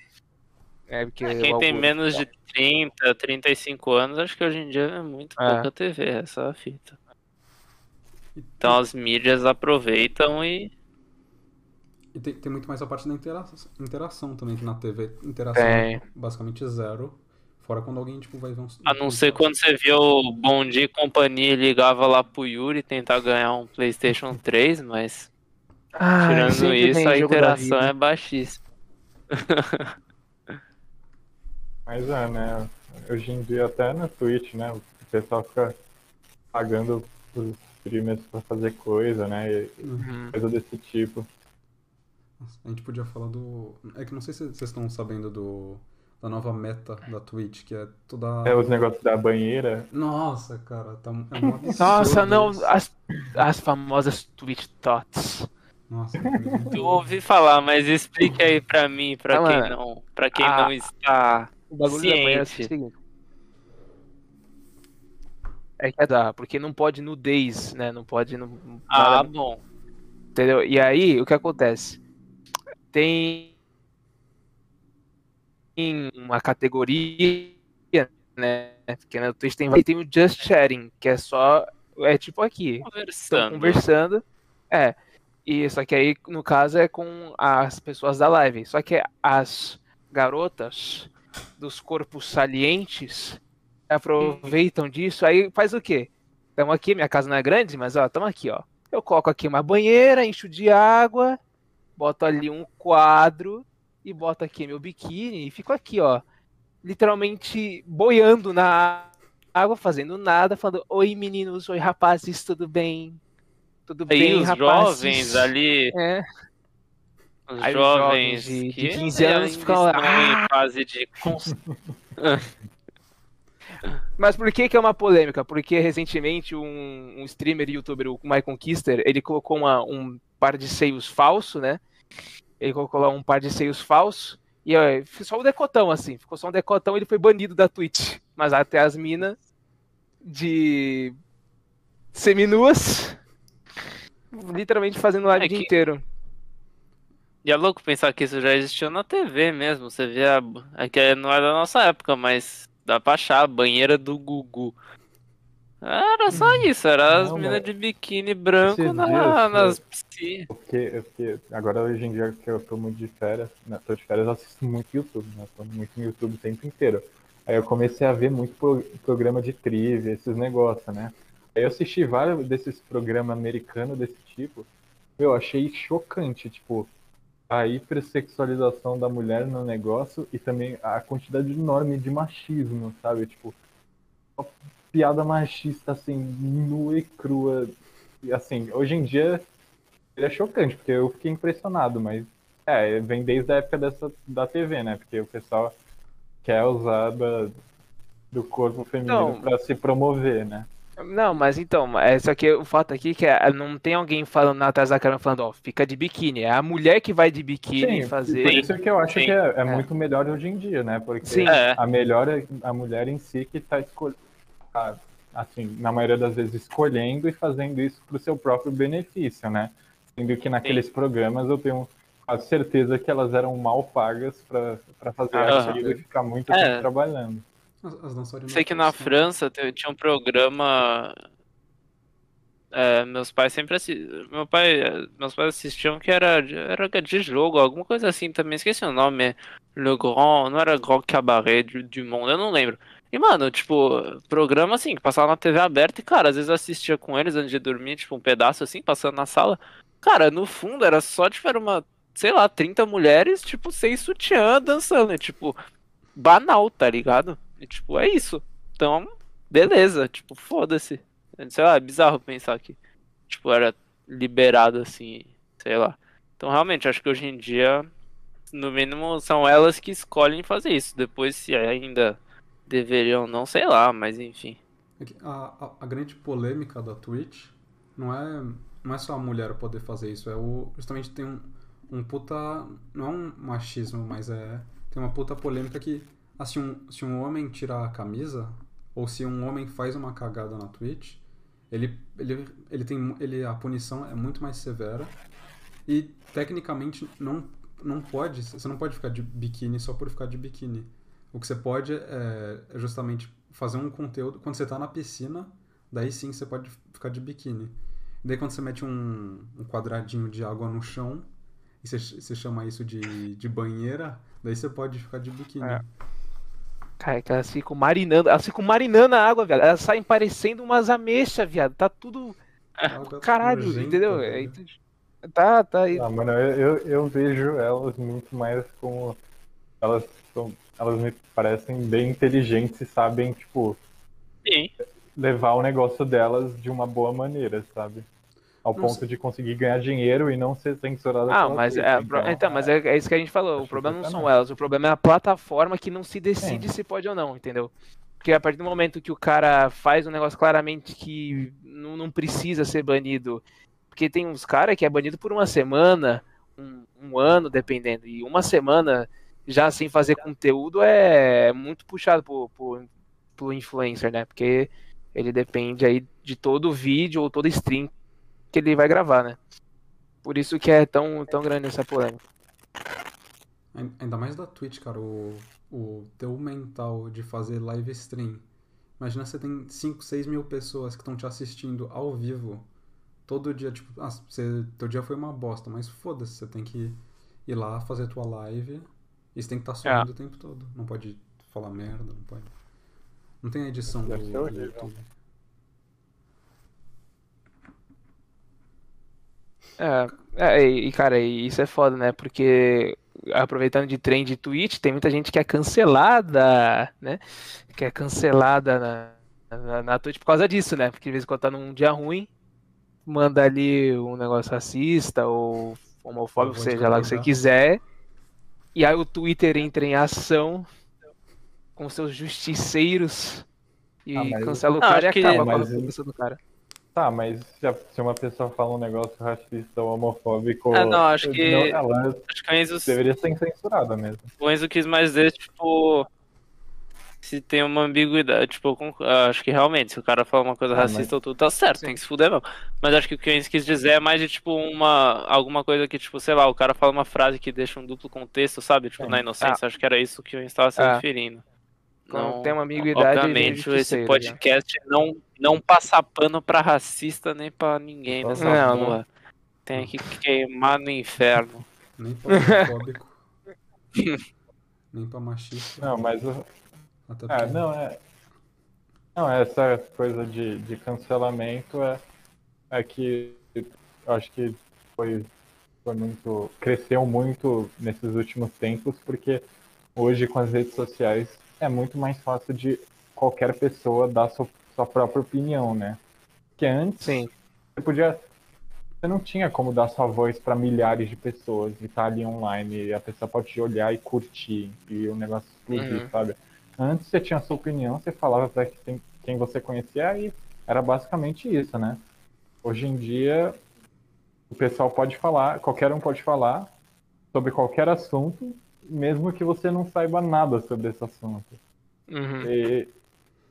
É, porque É, Quem tem menos de 30, 35 anos, acho que hoje em dia é muito É. pouca TV, essa é fita. Então as mídias aproveitam e. E tem, tem muito mais a parte da interação, interação também, que na TV interação Tem. é basicamente zero. Fora quando alguém tipo, vai ver um. A não ser quando você viu o Bom Dia e Companhia e ligava lá pro Yuri tentar ganhar um PlayStation [laughs] 3, mas Ah, tirando isso, a interação é baixíssima. [laughs] Mas é, né? Hoje em dia até na Twitch, né? O pessoal fica pagando os streamers pra fazer coisa, né? E Uhum. coisa desse tipo. Nossa, A gente podia falar do. É que não sei se vocês estão sabendo do. Da nova meta da Twitch, que é toda. É os negócios da banheira. Nossa, cara, tá, é um [laughs] Nossa, não, isso. as, as famosas Twitch Tots. Nossa, [laughs] Eu ouvi falar, mas explique aí pra mim, pra Ah, quem mano. não, para quem Ah. não está. O bagulho da banheira é o Ciente. seguinte. É que dá, porque não pode nudez, né? Não pode. Não, Ah, nada- bom. entendeu? E aí, o que acontece? Tem uma categoria, né? Porque na Twitch tem, tem o Just Sharing, que é só. É tipo aqui. Conversando. conversando. É. E só que aí, no caso, é com as pessoas da live. Só que as garotas dos corpos salientes aproveitam disso, aí faz o quê? Estamos aqui, minha casa não é grande, mas ó, estamos aqui, ó. Eu coloco aqui uma banheira, encho de água, boto ali um quadro e boto aqui meu biquíni e fico aqui, ó. Literalmente boiando na água, fazendo nada, falando: Oi meninos, oi rapazes, tudo bem? Tudo Aí bem, os rapazes? jovens ali, É. os Aí jovens, jovens de- de que 15 anos ficam lá, "Ah!" em fase de [laughs] Mas por que que é uma polêmica? Porque recentemente um, um streamer e youtuber, o Michael Kister, ele colocou uma- um par de seios falso, né? Ele colocou lá um par de seios falso e ó, ficou só o decotão, assim. Ficou só um decotão e ele foi banido da Twitch. Mas até as minas de seminuas literalmente fazendo live É o dia que- inteiro. E é louco pensar que isso já existiu na TV mesmo. Você via. É que não é da nossa época, mas dá pra achar a banheira do Gugu. Era só isso, era as Não, minas de biquíni branco na, dias, nas piscinas. Porque, fiquei- agora hoje em dia que eu tô muito de férias, né, tô de férias, eu assisto muito YouTube, né? Tô muito no YouTube o tempo inteiro. Aí eu comecei a ver muito pro- programa de trivia, esses negócios, né? Aí eu assisti vários desses programas americanos desse tipo. Eu achei chocante, tipo, a hipersexualização da mulher no negócio e também a quantidade enorme de machismo, sabe? Tipo, piada machista, assim, nua e crua. E, assim, hoje em dia é chocante, porque eu fiquei impressionado, mas é, vem desde a época dessa, da TV, né? Porque o pessoal quer usar da, do corpo feminino Não. pra se promover, né? Não, mas então, é, só que o fato aqui é que é, não tem alguém falando atrás da câmera falando, ó, fica de biquíni. É a mulher que vai de biquíni Sim, fazer. Por isso que eu acho Sim. que é, é É. muito melhor hoje em dia, né? Porque Sim. É. a melhor é a mulher em si que está escolhendo, assim, na maioria das vezes escolhendo e fazendo isso para o seu próprio benefício, né? Sendo que naqueles programas eu tenho quase certeza que elas eram mal pagas para fazer Aham. aquilo e ficar muito É. tempo trabalhando. As, dançarinas Sei que na são- França te- tinha um programa. é, meus pais sempre assistiam. Meu pai, meus pais assistiam que era, de- era de jogo, alguma coisa assim também. Esqueci o nome. Le Grand. Não era Grand Cabaret du, du Monde, eu não lembro. E, mano, tipo, programa assim, que passava na TV aberta e, cara, às vezes eu assistia com eles antes de dormir, tipo, um pedaço assim, passando na sala. Cara, no fundo era só, tipo, era uma, sei lá, 30 mulheres, tipo, sem sutiã dançando. E, tipo, banal, tá ligado? E, tipo, é isso. Então, beleza, tipo, foda-se. Sei lá, é bizarro pensar que, tipo, era liberado assim, sei lá. Então, realmente, acho que hoje em dia, no mínimo, são elas que escolhem fazer isso. Depois, se ainda deveriam não, sei lá, mas enfim. É A, a, a grande polêmica da Twitch não é, não é só a mulher poder fazer isso, é o. Justamente tem um, um puta. Não é um machismo, mas é. Tem uma puta polêmica que. Assim, um, se um homem tira a camisa, ou se um homem faz uma cagada na Twitch, ele, ele, ele tem. Ele, a punição é muito mais severa. E tecnicamente não, não pode. Você não pode ficar de biquíni só por ficar de biquíni. O que você pode é, é justamente fazer um conteúdo. Quando você tá na piscina, daí sim você pode ficar de biquíni. Daí quando você mete um, um quadradinho de água no chão, e você, você chama isso de, de banheira, daí você pode ficar de biquíni. É. Cara, que elas ficam marinando, elas ficam marinando a água, viado. Elas saem parecendo umas ameixas, viado. Tá tudo. Água Caralho, entendeu? velho. É, Tá, tá aí. Ah, mano, eu, eu, eu vejo elas muito mais como. Elas são. Elas me parecem bem inteligentes e sabem, tipo, Sim. levar o negócio delas de uma boa maneira, sabe? Ao Não ponto sei. de conseguir ganhar dinheiro e não ser censurada Ah, mas é, pro- então, mas é, é isso que a gente falou. O problema não são elas, o problema é a plataforma que não se decide se pode ou não, entendeu? Porque a partir do momento que o cara faz um negócio claramente que não, não precisa ser banido, porque tem uns caras que é banido por uma semana, um, um ano, dependendo, e uma semana já sem fazer conteúdo é muito puxado pro, pro, pro influencer, né? Porque ele depende aí de todo vídeo ou todo stream que ele vai gravar, né? Por isso que é tão, tão grande essa polêmica. Ain- Ainda mais da Twitch, cara, o, o teu mental de fazer live stream. Imagina você tem 5, 6 mil pessoas que estão te assistindo ao vivo todo dia, tipo, ah, você, teu dia foi uma bosta, mas foda-se, você tem que ir lá fazer tua live e você tem que estar sorrindo o tempo todo. Não pode falar merda, não pode. Não tem a edição do, Deve do horrível. YouTube. É, é, e cara, e isso é foda, né? Porque aproveitando de trem de Twitch, tem muita gente que é cancelada, né? Que é cancelada na, na, na Twitch por causa disso, né? Porque de vez em quando tá num dia ruim, manda ali um negócio racista ou homofóbico, seja lá o que você quiser. E aí o Twitter entra em ação com seus justiceiros e Ah, mas- cancela o Ah, cara e acho que- acaba com a mas- reputação do cara. Tá, mas se, uma pessoa fala um negócio racista ou homofóbico. Ah, não, acho que- não, ela Acho que o Enzo, deveria ser censurada mesmo. o Enzo quis mais dizer, tipo. Se tem uma ambiguidade, tipo, conc- acho que realmente, se o cara fala uma coisa Ah, mas- racista ou tudo, tá certo, tem que se fuder mesmo. Mas acho que o que o Enzo quis dizer é mais de, tipo, uma. Alguma coisa que, tipo, sei lá, o cara fala uma frase que deixa um duplo contexto, sabe? Tipo, Sim. na inocência, acho que era isso que o Enzo estava se Ah. Referindo. Quando tem uma ambiguidade, Obviamente, esse né? podcast não, não passa pano pra racista nem pra ninguém nessa Não, não. porra. Tem que queimar no inferno. Nem pra homofóbico, [laughs] nem pra machista. Não, mas É, porque não, é. Não, essa coisa de, de cancelamento é, é que eu acho que foi, foi muito. cresceu muito nesses últimos tempos, porque hoje com as redes sociais é muito mais fácil de qualquer pessoa dar sua, sua própria opinião, né? Que antes Sim. você podia. Você não tinha como dar sua voz para milhares de pessoas e estar ali online e a pessoa pode te olhar e curtir e o negócio explodir, Uhum. sabe? Antes você tinha sua opinião, você falava para quem, quem você conhecia e era basicamente isso, né? Hoje em dia o pessoal pode falar, qualquer um pode falar sobre qualquer assunto, mesmo que você não saiba nada sobre esse assunto. Uhum. E,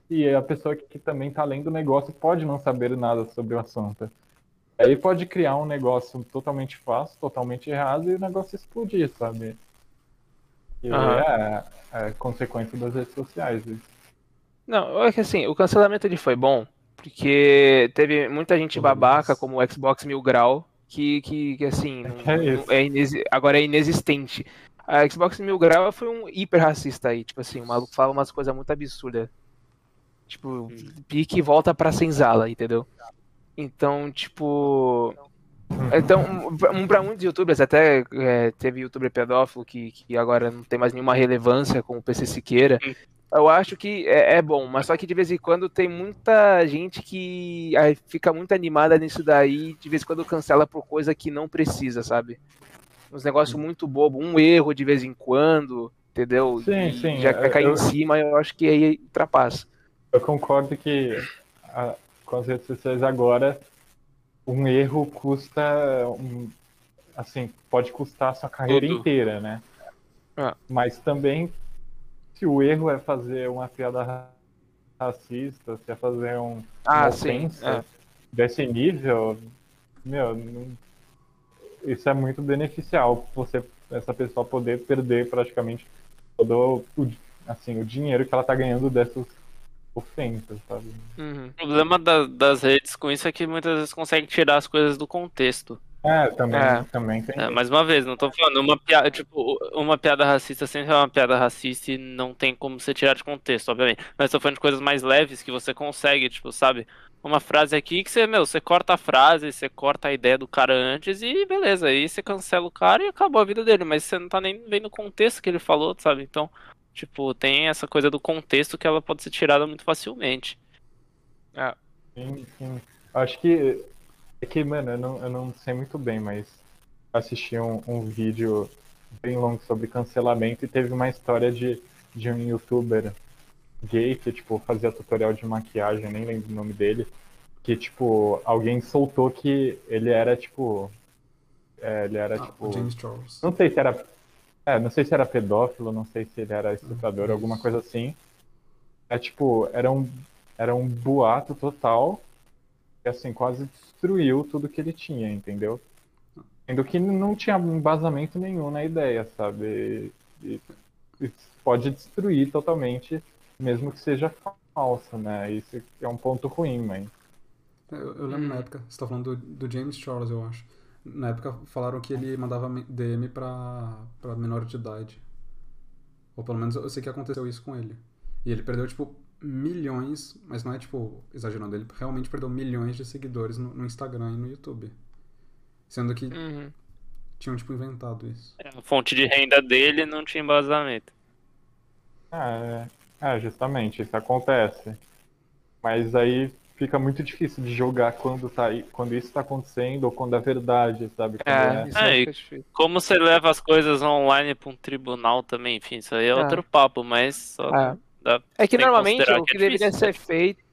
e a pessoa que, que também está lendo o negócio pode não saber nada sobre o assunto. Aí pode criar um negócio totalmente fácil, totalmente errado e o negócio explodir, sabe? E Aham. é, é consequência das redes sociais. isso. Não, é que assim, o cancelamento ele foi bom, porque teve muita gente babaca, como o Xbox Mil Grau, que, que, que, assim, não- É não- é agora é inexistente. A Xbox Mil Grau foi um hiper racista aí, tipo assim, o maluco fala umas coisas muito absurdas. Tipo, pique e volta pra senzala, entendeu? Então, tipo. Então, pra- pra muitos youtubers, até é, teve youtuber pedófilo que, que agora não tem mais nenhuma relevância, como o PC Siqueira. Eu acho que é, é bom, mas só que de vez em quando tem muita gente que fica muito animada nisso daí, de vez em quando cancela por coisa que não precisa, sabe? Uns negócios muito bobo, um erro de vez em quando, entendeu? Sim, E sim, Já quer eu- cair eu- em cima, eu acho que aí ultrapassa. Eu concordo que a- com as redes sociais agora, um erro custa, um- assim, pode custar a sua carreira Tudo. inteira, né? Ah. Mas também, se o erro é fazer uma piada ra- racista, se é fazer um, Ah, uma sim. ofensa é. desse nível, meu, não- isso é muito beneficial, você, essa pessoa poder perder praticamente todo o, assim, o dinheiro que ela tá ganhando dessas ofensas, sabe? Uhum. O problema da- das redes com isso é que muitas vezes consegue tirar as coisas do contexto. É, também, É. também tem. É, mais uma vez, não tô falando uma piada, tipo, uma piada racista sempre é uma piada racista e não tem como você tirar de contexto, obviamente. Mas tô falando de coisas mais leves que você consegue, tipo, sabe? Uma frase aqui que você, meu, você corta a frase, você corta a ideia do cara antes e beleza, aí você cancela o cara e acabou a vida dele, mas você não tá nem vendo o contexto que ele falou, sabe? Então, tipo, tem essa coisa do contexto que ela pode ser tirada muito facilmente. Sim, sim. Acho que. É que, mano, eu não, eu não sei muito bem, mas assisti um, um vídeo bem longo sobre cancelamento e teve uma história de, de um youtuber gay que, tipo, fazia tutorial de maquiagem, nem lembro o nome dele, que, tipo, alguém soltou que ele era, tipo. é, ele era, Ah, tipo. James Charles. Não sei se era. É, não sei se era pedófilo, não sei se ele era estuprador, Isso. alguma coisa assim. É tipo, era um, era um boato total assim, quase destruiu tudo que ele tinha, entendeu? Sendo que não tinha embasamento nenhum na ideia, sabe? E, e pode destruir totalmente, mesmo que seja falso, né? Isso é um ponto ruim, mas. Eu, eu lembro na época, você tá falando do, do James Charles, eu acho. Na época falaram que ele mandava DM pra, pra menor de idade. Ou pelo menos eu sei que aconteceu isso com ele. E ele perdeu, tipo, milhões, mas não é, tipo, exagerando, ele realmente perdeu milhões de seguidores no, no Instagram e no YouTube. Sendo que Uhum. tinham, tipo, inventado isso. A fonte de renda dele não tinha embasamento. Ah, é, é, justamente, isso acontece. Mas aí fica muito difícil de julgar quando, tá, aí- quando isso está acontecendo ou quando é verdade, sabe? É, é- É, e- difícil. Como você leva as coisas online pra um tribunal também, enfim, isso aí é É. outro papo, mas só É. dá- É que Tem que normalmente considerar o que é deveria difícil, ser feito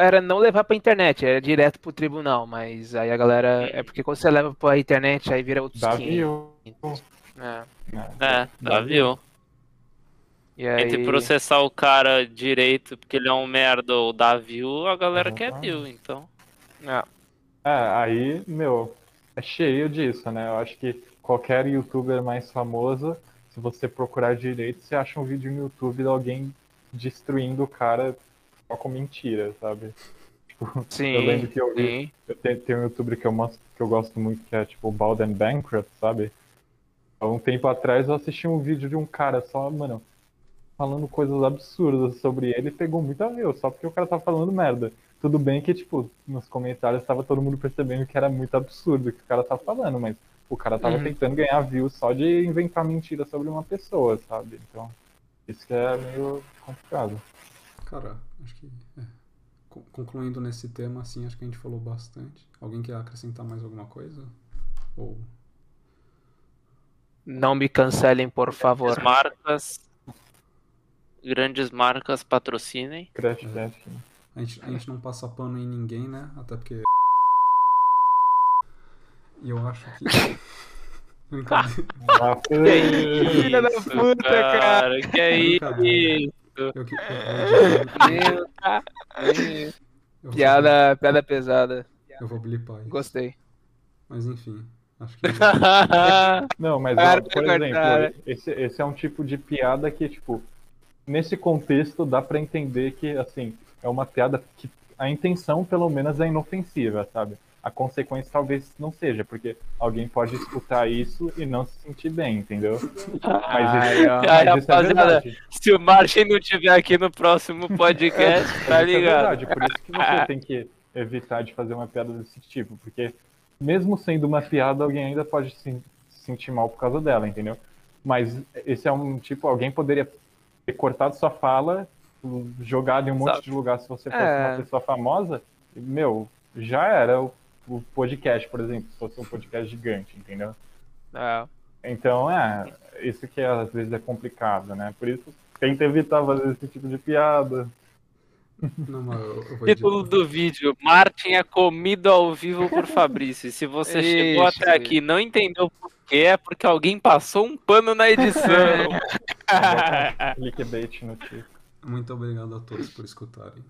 era não levar pra internet, era direto pro tribunal, mas aí a galera. É porque quando você leva pra internet, aí vira outros dá 500. view, É. É, dá viu. E aí... Entre processar o cara direito porque ele é um merda ou dar view, a galera quer Exatamente. view, então. É. É, aí, meu, é cheio disso, né? Eu acho que qualquer youtuber mais famoso, se você procurar direito, você acha um vídeo no YouTube de alguém destruindo o cara só com mentira, sabe? Tipo, Sim, eu lembro que eu vi, sim. eu tenho, tem um youtuber que eu, mostro, que eu gosto muito, que é tipo Balden Bankrupt, sabe? Há um tempo atrás eu assisti um vídeo de um cara só, mano, falando coisas absurdas sobre ele e pegou muita view, só porque o cara tava falando merda. Tudo bem que, tipo, nos comentários tava todo mundo percebendo que era muito absurdo o que o cara tava falando, mas o cara tava Uhum. tentando ganhar view só de inventar mentira sobre uma pessoa, sabe? Então, isso que é meio complicado. Cara, acho que. É. co- concluindo nesse tema, assim, acho que a gente falou bastante. Alguém quer acrescentar mais alguma coisa? Ou Não me cancelem, por favor. As marcas. Grandes marcas patrocinem. Crash É. A gente, a gente não passa pano em ninguém, né? Até porque. E eu acho que. [laughs] Ah, [laughs] Filha da puta, cara. Que é isso? Eu, que- eu, Piada, piada pesada. eu vou blipar isso. Gostei. Mas enfim, acho que. [laughs] Não, mas Cara, ó, por cara. exemplo, esse, esse é um tipo de piada que, tipo, nesse contexto dá pra entender que, assim, é uma piada que a intenção, pelo menos, é inofensiva, sabe? A consequência talvez não seja, porque alguém pode escutar isso e não se sentir bem, entendeu? Mas isso, mas Ai, isso é rapaziada, verdade. Se o Martin não tiver aqui no próximo podcast, [laughs] tá Mas é ligado? verdade, por isso que você tem que [laughs] evitar de fazer uma piada desse tipo, porque mesmo sendo uma piada, alguém ainda pode se se sentir mal por causa dela, entendeu? Mas esse é um tipo, alguém poderia ter cortado sua fala, jogado em um monte Sabe. de lugar se você fosse É. uma pessoa famosa, meu, já era o podcast, por exemplo, se fosse um podcast gigante, entendeu? É. Então, é, isso que às vezes é complicado, né? Por isso, tenta evitar fazer esse tipo de piada. Não, mas eu, eu vou Título do vídeo: Martin é comido ao vivo por Fabrício. Se você chegou Ixi. até aqui e não entendeu por quê, é porque alguém passou um pano na edição. Clickbait no título. Muito obrigado a todos por escutarem.